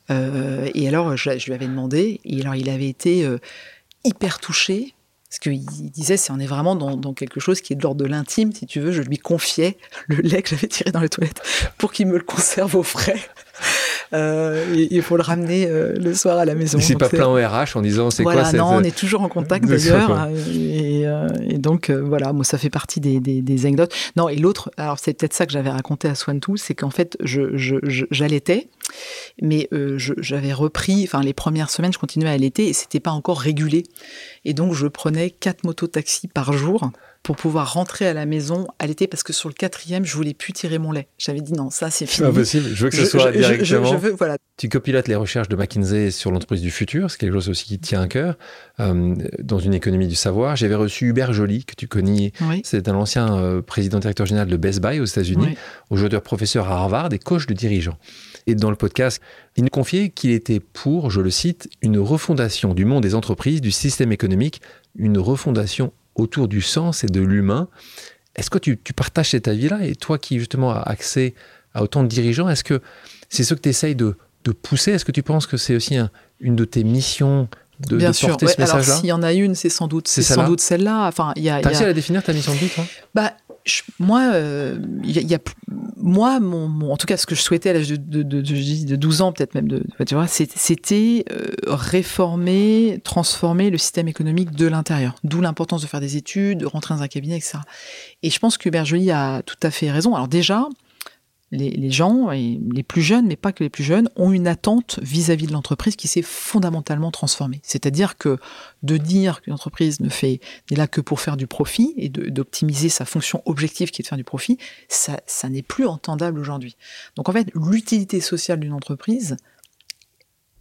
et alors, je, lui avais demandé. Et alors, il avait été hyper touché parce qu'il disait, c'est on est vraiment dans, quelque chose qui est de l'ordre de l'intime, si tu veux. Je lui confiais le lait que j'avais tiré dans les toilettes pour qu'il me le conserve au frais. Euh, il faut le ramener euh, le soir à la maison. C'est pas plein au RH en disant c'est quoi cette... Non, on est toujours en contact d'ailleurs. Euh, et, donc voilà, moi ça fait partie des, des, anecdotes. Non, et l'autre, alors c'est peut-être ça que j'avais raconté à Swan c'est qu'en fait j'allaitais, mais j'avais repris, enfin les premières semaines je continuais à allaiter et c'était pas encore régulé. Et donc je prenais quatre motos-taxis par jour pour pouvoir rentrer à la maison à l'été parce que sur le quatrième, je voulais plus tirer mon lait. J'avais dit non, ça c'est fini. C'est possible. Je veux que ce soit directement. voilà. Tu copilotes les recherches de McKinsey sur l'entreprise du futur, c'est quelque chose aussi qui tient à cœur euh, dans une économie du savoir. J'avais reçu Hubert Joly que tu connais. C'est un ancien euh, président directeur général de Best Buy aux États-Unis, aujourd'hui professeur à Harvard et coach de dirigeants. Et dans le podcast, il nous confiait qu'il était pour, je le cite, une refondation du monde des entreprises, du système économique, une refondation autour du sens et de l'humain. Est-ce que tu, partages cet avis-là? Et toi qui justement as accès à autant de dirigeants, est-ce que c'est ce que tu essayes de, pousser? Est-ce que tu penses que c'est aussi une de tes missions de, Bien sûr, porter ce message-là? S'il y en a une, c'est sans doute, c'est sans doute celle-là. Enfin, il y a. réussi à la définir ta mission de vie, toi? Bah, moi, en tout cas, ce que je souhaitais à l'âge de, de, de, de, 12 ans, peut-être même de, tu vois, c'était euh, réformer, transformer le système économique de l'intérieur. D'où l'importance de faire des études, de rentrer dans un cabinet, etc. Et je pense que Hubert Joly a tout à fait raison. Alors déjà, les, gens, et les plus jeunes, mais pas que les plus jeunes, ont une attente vis-à-vis de l'entreprise qui s'est fondamentalement transformée. C'est-à-dire que de dire qu'une entreprise ne fait n'est là que pour faire du profit et d'optimiser sa fonction objective qui est de faire du profit, ça, n'est plus entendable aujourd'hui. Donc en fait, l'utilité sociale d'une entreprise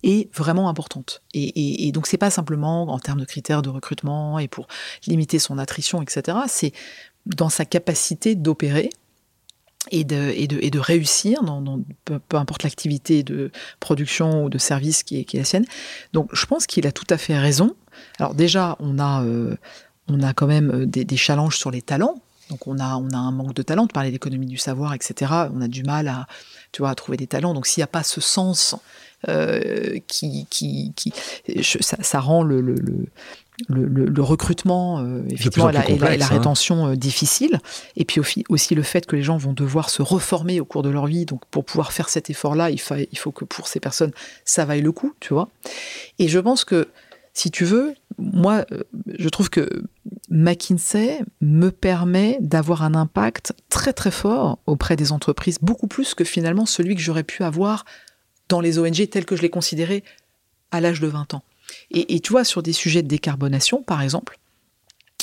est vraiment importante. Et, et, et donc c'est pas simplement en termes de critères de recrutement et pour limiter son attrition, etc. C'est dans sa capacité d'opérer et de, et, de, et de réussir dans, peu, importe l'activité de production ou de service qui est, qui la sienne. Donc je pense qu'il a tout à fait raison. Alors déjà, on a, euh, on a quand même euh, des, des, challenges sur les talents. Donc on a, on a un manque de talent, de parler d'économie du savoir, etc. On a du mal à, tu vois, à trouver des talents. Donc s'il n'y a pas ce sens euh, qui, qui, qui ça, ça, rend le, le, le, le, recrutement euh, effectivement, et la, la, hein. rétention euh, difficile, et puis aussi, aussi, le fait que les gens vont devoir se reformer au cours de leur vie. Donc, pour pouvoir faire cet effort-là, il, il faut que pour ces personnes, ça vaille le coup, tu vois. Et je pense que, si tu veux, moi, je trouve que McKinsey me permet d'avoir un impact très très fort auprès des entreprises, beaucoup plus que finalement celui que j'aurais pu avoir dans les ONG tels que je les considérais à l'âge de 20 ans. Et, tu vois, sur des sujets de décarbonation, par exemple,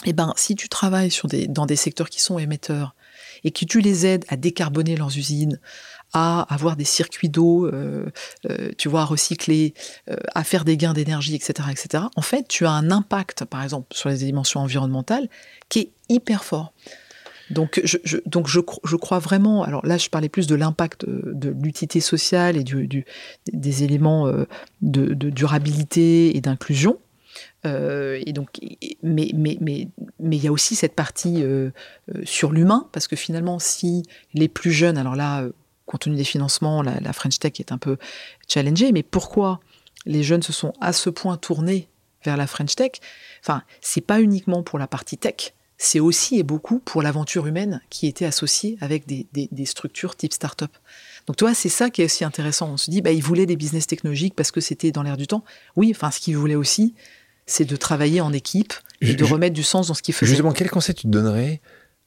eh ben, si tu travailles dans des secteurs qui sont émetteurs et que tu les aides à décarboner leurs usines, à avoir des circuits d'eau, euh, euh, tu vois, à recycler, euh, à faire des gains d'énergie, etc., etc. En fait, tu as un impact, par exemple, sur les dimensions environnementales, qui est hyper fort. Donc, je, donc je, crois vraiment. Alors là, je parlais plus de l'impact de, l'utilité sociale et du, des éléments euh, de, durabilité et d'inclusion. Euh, et donc, mais mais mais mais il y a aussi cette partie euh, euh, sur l'humain parce que finalement, si les plus jeunes, alors là, euh, compte tenu des financements, la, la French Tech est un peu challengée. Mais pourquoi les jeunes se sont à ce point tournés vers la French Tech? Enfin, c'est pas uniquement pour la partie tech c'est aussi et beaucoup pour l'aventure humaine qui était associée avec des, des, structures type start-up. Donc, tu vois, c'est ça qui est aussi intéressant. On se dit, bah, ils voulaient des business technologiques parce que c'était dans l'air du temps. Oui, enfin, ce qu'ils voulaient aussi, c'est de travailler en équipe et de remettre du sens dans ce qu'ils faisaient. Justement, quel conseil tu donnerais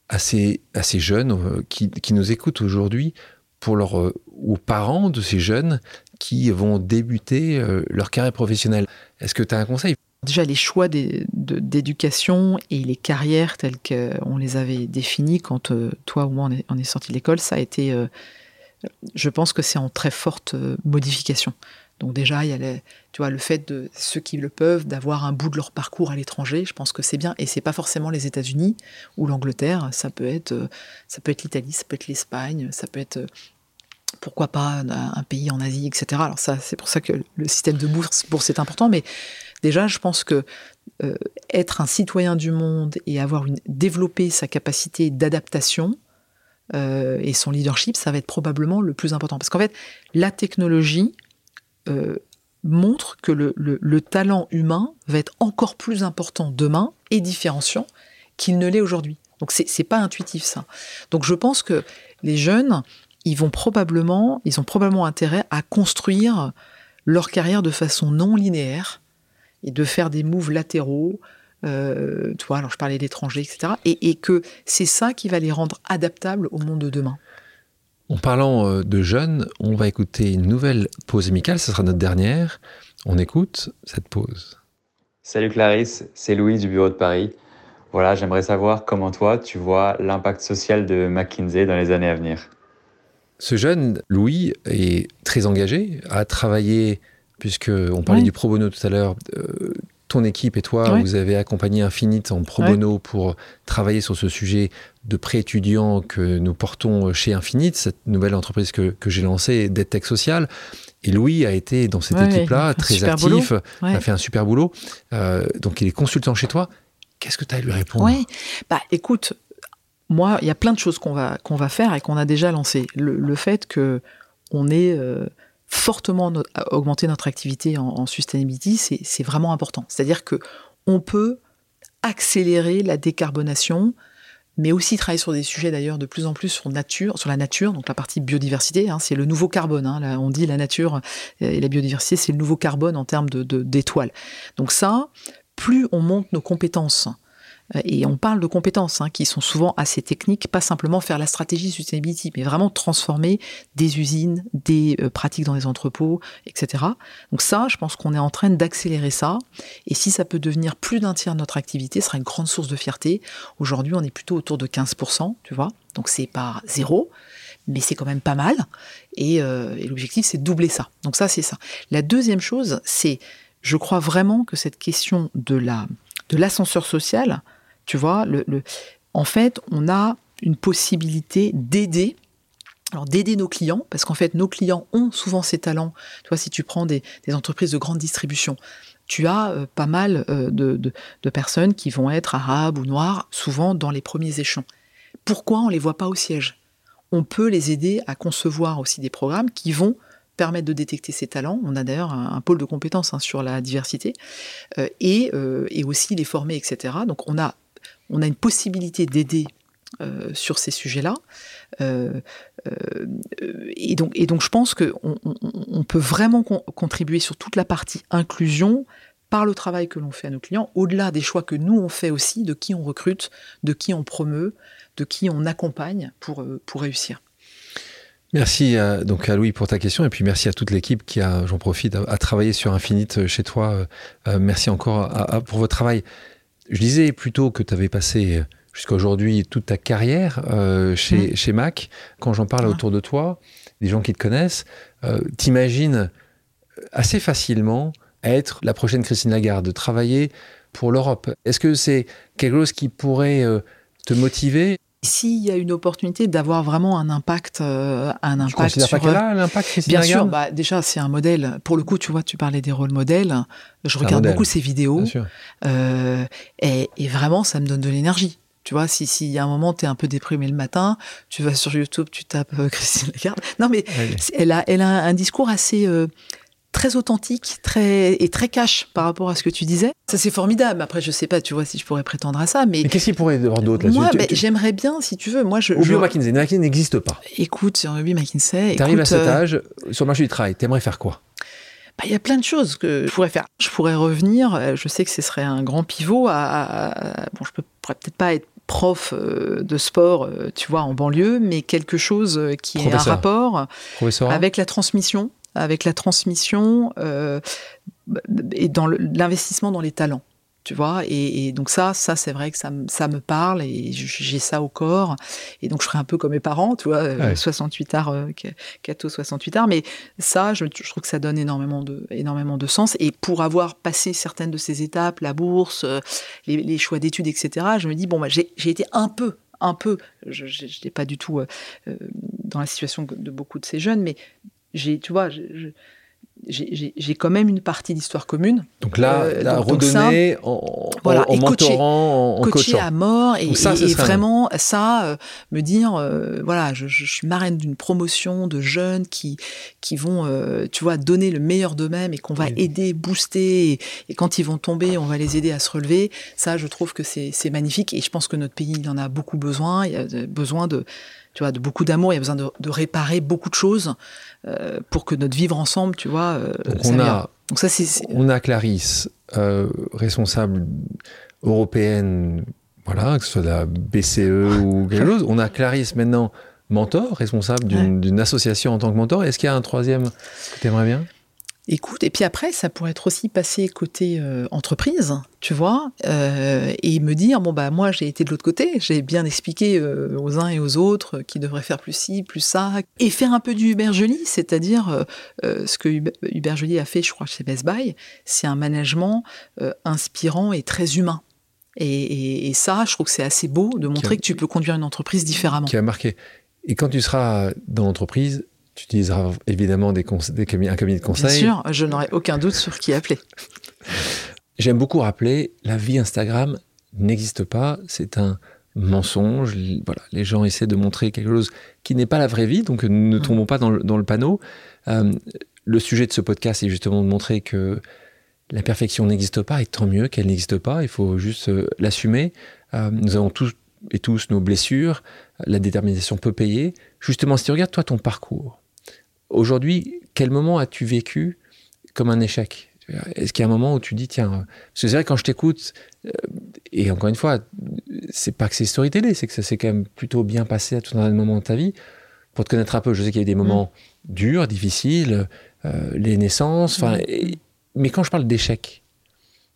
à ces, à ces jeunes euh, qui, qui, nous écoutent aujourd'hui pour leur, euh, aux parents de ces jeunes qui vont débuter euh, leur carrière professionnelle? Est-ce que tu as un conseil? Déjà, les choix d'éducation et les carrières telles qu'on les avait définies quand euh, toi ou moi on est, est sorti de l'école, ça a été, euh, je pense que c'est en très forte euh, modification. Donc déjà, il y a les, tu vois, le fait de ceux qui le peuvent d'avoir un bout de leur parcours à l'étranger, je pense que c'est bien. Et c'est pas forcément les États-Unis ou l'Angleterre, ça peut être, être l'Italie, ça peut être l'Espagne, ça peut être pourquoi pas un pays en Asie, etc. Alors ça, c'est pour ça que le système de bourse, bourse est important, mais Déjà, je pense que euh, être un citoyen du monde et avoir une, développer sa capacité d'adaptation euh, et son leadership, ça va être probablement le plus important. Parce qu'en fait, la technologie euh, montre que le, le, le, talent humain va être encore plus important demain et différenciant qu'il ne l'est aujourd'hui. Donc c'est pas intuitif ça. Donc je pense que les jeunes, ils vont probablement, ils ont probablement intérêt à construire leur carrière de façon non linéaire et de faire des moves latéraux. Euh, tu vois, alors je parlais d'étrangers, etc. Et, et que c'est ça qui va les rendre adaptables au monde de demain. En parlant euh, de jeunes, on va écouter une nouvelle pause amicale, ce sera notre dernière. On écoute cette pause. Salut Clarisse, c'est Louis du bureau de Paris. Voilà, j'aimerais savoir comment toi tu vois l'impact social de McKinsey dans les années à venir. Ce jeune, Louis, est très engagé, a travaillé puisque on parlait du pro bono tout à l'heure. Euh, ton équipe et toi, vous avez accompagné Infinite en pro bono pour travailler sur ce sujet de pré-étudiants que nous portons chez Infinite, cette nouvelle entreprise que, que j'ai lancée d'EdTech Social. Et Louis a été dans cette équipe-là, très actif, a fait un super boulot. Euh, donc il est consultant chez toi. Qu'est-ce que tu as à lui répondre? Oui, bah écoute, moi, il y a plein de choses qu'on va, qu'on va faire et qu'on a déjà lancé. Le, le fait que on est euh, fortement augmenter notre activité en, en sustainability, c'est vraiment important. C'est-à-dire que on peut accélérer la décarbonation, mais aussi travailler sur des sujets d'ailleurs de plus en plus sur nature, sur la nature, donc la partie biodiversité, hein, c'est le nouveau carbone. Hein, on dit la nature et la biodiversité, c'est le nouveau carbone en termes de d'étoiles. Donc ça, plus on monte nos compétences et on parle de compétences hein, qui sont souvent assez techniques, pas simplement faire la stratégie sustainability, mais vraiment transformer des usines, des euh, pratiques dans des entrepôts, etc. Donc ça, je pense qu'on est en train d'accélérer ça. Et si ça peut devenir plus d'un tiers de notre activité, ce sera une grande source de fierté. Aujourd'hui, on est plutôt autour de 15%, tu vois. Donc c'est pas zéro, mais c'est quand même pas mal. Et, euh, et l'objectif, c'est de doubler ça. Donc ça, c'est ça. La deuxième chose, c'est, je crois vraiment que cette question de la de l'ascenseur social, tu vois, le, en fait, on a une possibilité d'aider alors d'aider nos clients, parce qu'en fait nos clients ont souvent ces talents. Tu vois, si tu prends des, entreprises de grande distribution, tu as euh, pas mal euh, de, personnes qui vont être arabes ou noires, souvent dans les premiers échelons. Pourquoi on les voit pas au siège? On peut les aider à concevoir aussi des programmes qui vont permettre de détecter ces talents. On a d'ailleurs un, pôle de compétences hein, sur la diversité euh, et, et aussi les former, etc. Donc on a on a une possibilité d'aider euh, sur ces sujets-là. Euh, euh, et, donc, je pense qu'on on, peut vraiment contribuer sur toute la partie inclusion par le travail que l'on fait à nos clients, au-delà des choix que nous on fait aussi, de qui on recrute, de qui on promeut, de qui on accompagne pour, réussir. Merci donc à Louis pour ta question et puis merci à toute l'équipe qui a, j'en profite, à, travailler sur Infinite chez toi. merci encore pour votre travail. Je disais plutôt que tu avais passé euh, jusqu'à aujourd'hui toute ta carrière euh, chez, mm. chez Mac. Quand j'en parle autour de toi, des gens qui te connaissent, euh, t'imagines assez facilement être la prochaine Christine Lagarde, de travailler pour l'Europe. Est-ce que c'est quelque chose qui pourrait te motiver? S'il y a une opportunité d'avoir vraiment un impact, euh, un impact tu sur... pas a l'impact Bien sûr, bah, déjà c'est un modèle. Pour le coup, tu vois, tu parlais des rôles modèles. Je regarde beaucoup ces vidéos euh, et, et, vraiment, ça me donne de l'énergie. Tu vois, si s'il y a un moment, tu es un peu déprimé le matin, tu vas sur YouTube, tu tapes euh, Christine Lagarde. Non, mais elle a, elle a un discours assez euh, très authentique, très et très cash par rapport à ce que tu disais. Ça c'est formidable. Après, je sais pas, tu vois, si je pourrais prétendre à ça, mais. mais qu'est-ce qu'il pourrait y avoir d'autre là Moi, j'aimerais bien, si tu veux, moi je. Ou je... McKinsey, McKinsey n'existe pas. Écoute, sur Ruby McKinsey. Tu arrives à cet euh, âge, sur le marché du travail, t'aimerais faire quoi? Bah, il y a plein de choses que je pourrais faire. Je pourrais revenir, euh, je sais que ce serait un grand pivot à, bon, je pourrais peut-être pas être prof euh, de sport, tu vois, en banlieue, mais quelque chose qui ait un rapport avec la transmission avec la transmission euh, et dans l'investissement dans les talents. Tu vois, et, donc ça, ça c'est vrai que ça, ça me parle et j'ai ça au corps. Et donc je serais un peu comme mes parents, tu vois, 68 arts, euh, 68 arts. Mais ça, je, trouve que ça donne énormément de, énormément de sens. Et pour avoir passé certaines de ces étapes, la bourse, euh, les, choix d'études, etc., je me dis, bon, bah, j'ai été un peu un peu, je n'étais pas du tout dans la situation de beaucoup de ces jeunes, mais j'ai, tu vois, j'ai quand même une partie d'histoire commune. Donc là, euh, redonner en, voilà, en, mentorant, en coacher à mort et, vraiment ça, euh, me dire, euh, voilà, je, suis marraine d'une promotion de jeunes qui qui vont, tu vois, donner le meilleur d'eux-mêmes et qu'on va aider, booster et, quand ils vont tomber, on va les aider à se relever. Ça, je trouve que c'est magnifique et je pense que notre pays il en a beaucoup besoin. Il y a besoin de tu vois, de beaucoup d'amour. Il y a besoin de, de réparer beaucoup de choses. Euh, pour que notre vivre ensemble, tu vois, euh, Donc on a, Donc ça, c'est, on a Clarisse, euh, responsable européenne, voilà, que ce soit la BCE ou quelque chose. On a Clarisse maintenant, mentor, responsable d'une, association en tant que mentor. Est-ce qu'il y a un troisième que tu aimerais bien? Écoute, et puis après, ça pourrait être aussi passer côté euh, entreprise, tu vois, euh, et me dire, bon, bah, moi, j'ai été de l'autre côté, j'ai bien expliqué euh, aux uns et aux autres qui devraient faire plus ci, plus ça, et faire un peu du Hubert Joly, c'est-à-dire ce que Hubert Joly a fait, je crois, chez Best Buy, c'est un management inspirant et très humain. Et, ça, je trouve que c'est assez beau de montrer que tu peux conduire une entreprise différemment. Qui a marqué. Et quand tu seras dans l'entreprise, tu utiliseras évidemment des, des un cabinet de conseil. Bien sûr, je n'aurai aucun doute sur qui appeler. J'aime beaucoup rappeler, la vie Instagram n'existe pas, c'est un mensonge. Voilà, les gens essaient de montrer quelque chose qui n'est pas la vraie vie, donc ne mm. tombons pas dans le, panneau. Euh, le sujet de ce podcast est justement de montrer que la perfection n'existe pas, et tant mieux qu'elle n'existe pas, il faut juste euh, l'assumer. Euh, nous avons tous et tous nos blessures, la détermination peut payer. Justement, si tu regardes toi ton parcours, aujourd'hui, quel moment as-tu vécu comme un échec? Est-ce qu'il y a un moment où tu dis, tiens, parce que c'est vrai, quand je t'écoute, euh, et encore une fois, c'est pas que c'est storytelling, c'est que ça s'est quand même plutôt bien passé à tout un moment de ta vie. Pour te connaître un peu, je sais qu'il y a eu des moments mm. durs, difficiles, euh, les naissances, mm. mais quand je parle d'échec,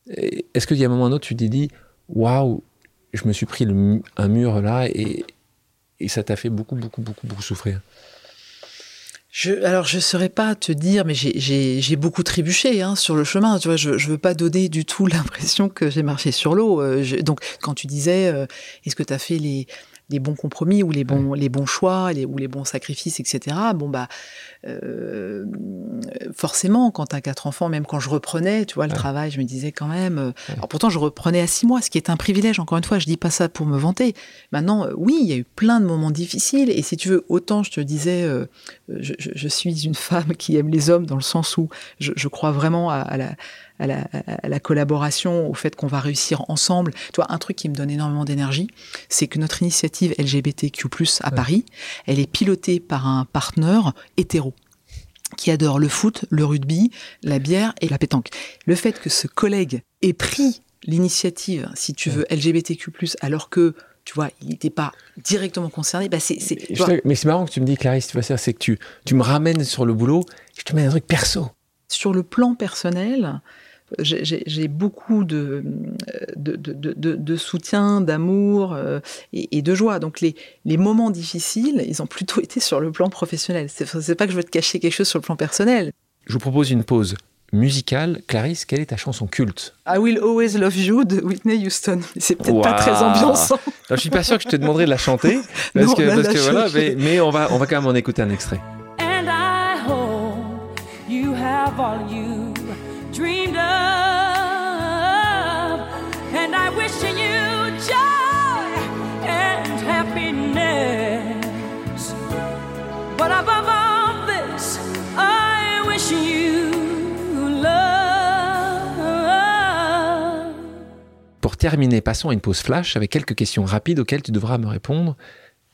est-ce qu'il y a un moment ou un autre, tu t'es dit, waouh, je me suis pris un mur là et, et ça t'a fait beaucoup, beaucoup, beaucoup, beaucoup souffrir? Je, alors, je ne saurais pas te dire, mais j'ai beaucoup trébuché hein, sur le chemin. Tu vois, je ne veux pas donner du tout l'impression que j'ai marché sur l'eau. Euh, donc, quand tu disais, euh, est-ce que tu as fait les, les bons compromis ou les bons, les bons choix les, ou les bons sacrifices, etc. Bon, bah, euh, forcément, quand tu as quatre enfants, même quand je reprenais, tu vois, le travail, je me disais quand même. Euh, alors pourtant, je reprenais à six mois, ce qui est un privilège, encore une fois, je dis pas ça pour me vanter. Maintenant, euh, oui, il y a eu plein de moments difficiles, et si tu veux, autant je te disais, je, suis une femme qui aime les hommes dans le sens où je, crois vraiment à la à la, collaboration, au fait qu'on va réussir ensemble. Tu vois, un truc qui me donne énormément d'énergie, c'est que notre initiative LGBTQ+ à Paris, elle est pilotée par un partenaire hétéro qui adore le foot, le rugby, la bière et la pétanque. Le fait que ce collègue ait pris l'initiative, si tu veux, LGBTQ+, alors que tu vois, il n'était pas directement concerné. Bah c'est, mais c'est marrant que tu me dis, Clarisse, tu vois, c'est que tu, tu me ramènes sur le boulot, je te mets un truc perso. Sur le plan personnel, j'ai beaucoup de, de, de, de soutien, d'amour euh, et, de joie. Donc les, les, moments difficiles, ils ont plutôt été sur le plan professionnel. C'est pas que je veux te cacher quelque chose sur le plan personnel. Je vous propose une pause musicale. Clarisse, quelle est ta chanson culte? I Will Always Love You de Whitney Houston. C'est peut-être pas très ambiançant. je suis pas sûr que je te demanderais de la chanter. Parce que, parce que voilà, mais, mais, on, va, on va quand même en écouter un extrait. And I hope you have all you And I wish you joy and happiness. But above all this, I wish you love. Pour terminer, passons à une pause flash avec quelques questions rapides auxquelles tu devras me répondre.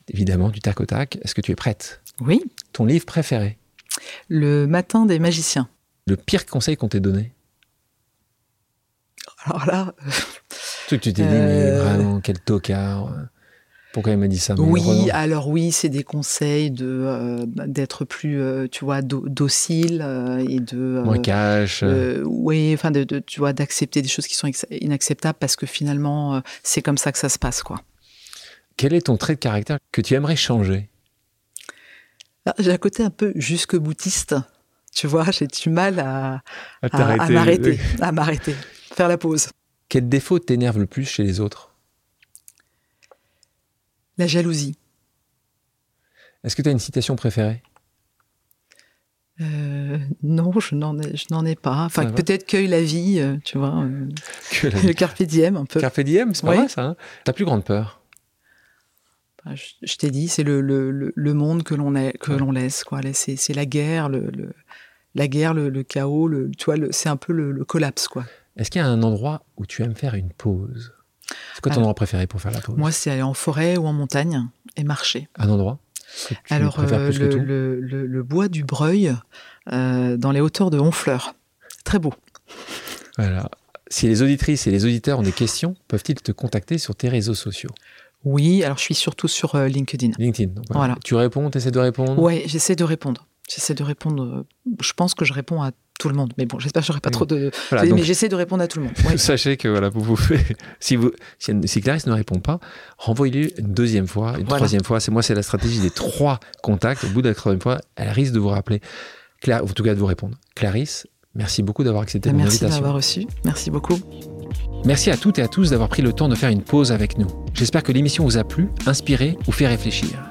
Évidemment, du tac au tac. Est-ce que tu es prête? Oui. Ton livre préféré? Le matin des magiciens. Le pire conseil qu'on t'ait donné? Alors là. Tout que tu t'es dit, mais euh, vraiment, quel tocard. Pourquoi il m'a dit ça Oui, alors oui, c'est des conseils de euh, d'être plus, euh, tu vois, docile et de moins cash. oui, enfin, de, tu vois, d'accepter des choses qui sont inacceptables parce que finalement, c'est comme ça que ça se passe, quoi. Quel est ton trait de caractère que tu aimerais changer? Ah, J'ai un côté un peu jusque boutiste. Tu vois, j'ai du mal à, à, m'arrêter, à m'arrêter, faire la pause. Quel défaut t'énerve le plus chez les autres? La jalousie. Est-ce que tu as une citation préférée? Euh, non, je n'en ai, je n'en ai pas. Enfin, peut-être cueille la vie, euh, tu vois. Euh, le carpe diem, un peu. Carpe diem, c'est pas vrai ça. Hein ta plus grande peur? Bah, je, t'ai dit, c'est le, le, le, monde que l'on que l'on laisse, quoi. C'est, c'est la guerre, le, la guerre, le, chaos, le, tu vois, c'est un peu le, collapse, quoi. Est-ce qu'il y a un endroit où tu aimes faire une pause? C'est quoi ton endroit préféré pour faire la pause? Moi, c'est aller en forêt ou en montagne et marcher. Un endroit Alors, euh, le, le, bois du Breuil, euh, dans les hauteurs de Honfleur. Très beau. Voilà. Si les auditrices et les auditeurs ont des questions, peuvent-ils te contacter sur tes réseaux sociaux? Oui, alors je suis surtout sur euh, LinkedIn. LinkedIn, voilà. Tu réponds, tu essaies de répondre? Oui, j'essaie de répondre. J'essaie de répondre. Euh, je pense que je réponds à tout le monde. Mais bon, j'espère que j'aurai pas trop de. mais j'essaie de répondre à tout le monde. Sachez que voilà, vous pouvez. si, vous, si, Clarisse ne répond pas, renvoyez-lui une deuxième fois, une troisième fois. C'est moi, c'est la stratégie des trois contacts. Au bout de la troisième fois, elle risque de vous rappeler. Claire, en tout cas, de vous répondre. Clarisse, merci beaucoup d'avoir accepté bah, mon invitation. Merci d'avoir reçu. Merci beaucoup. Merci à toutes et à tous d'avoir pris le temps de faire une pause avec nous. J'espère que l'émission vous a plu, inspiré ou fait réfléchir.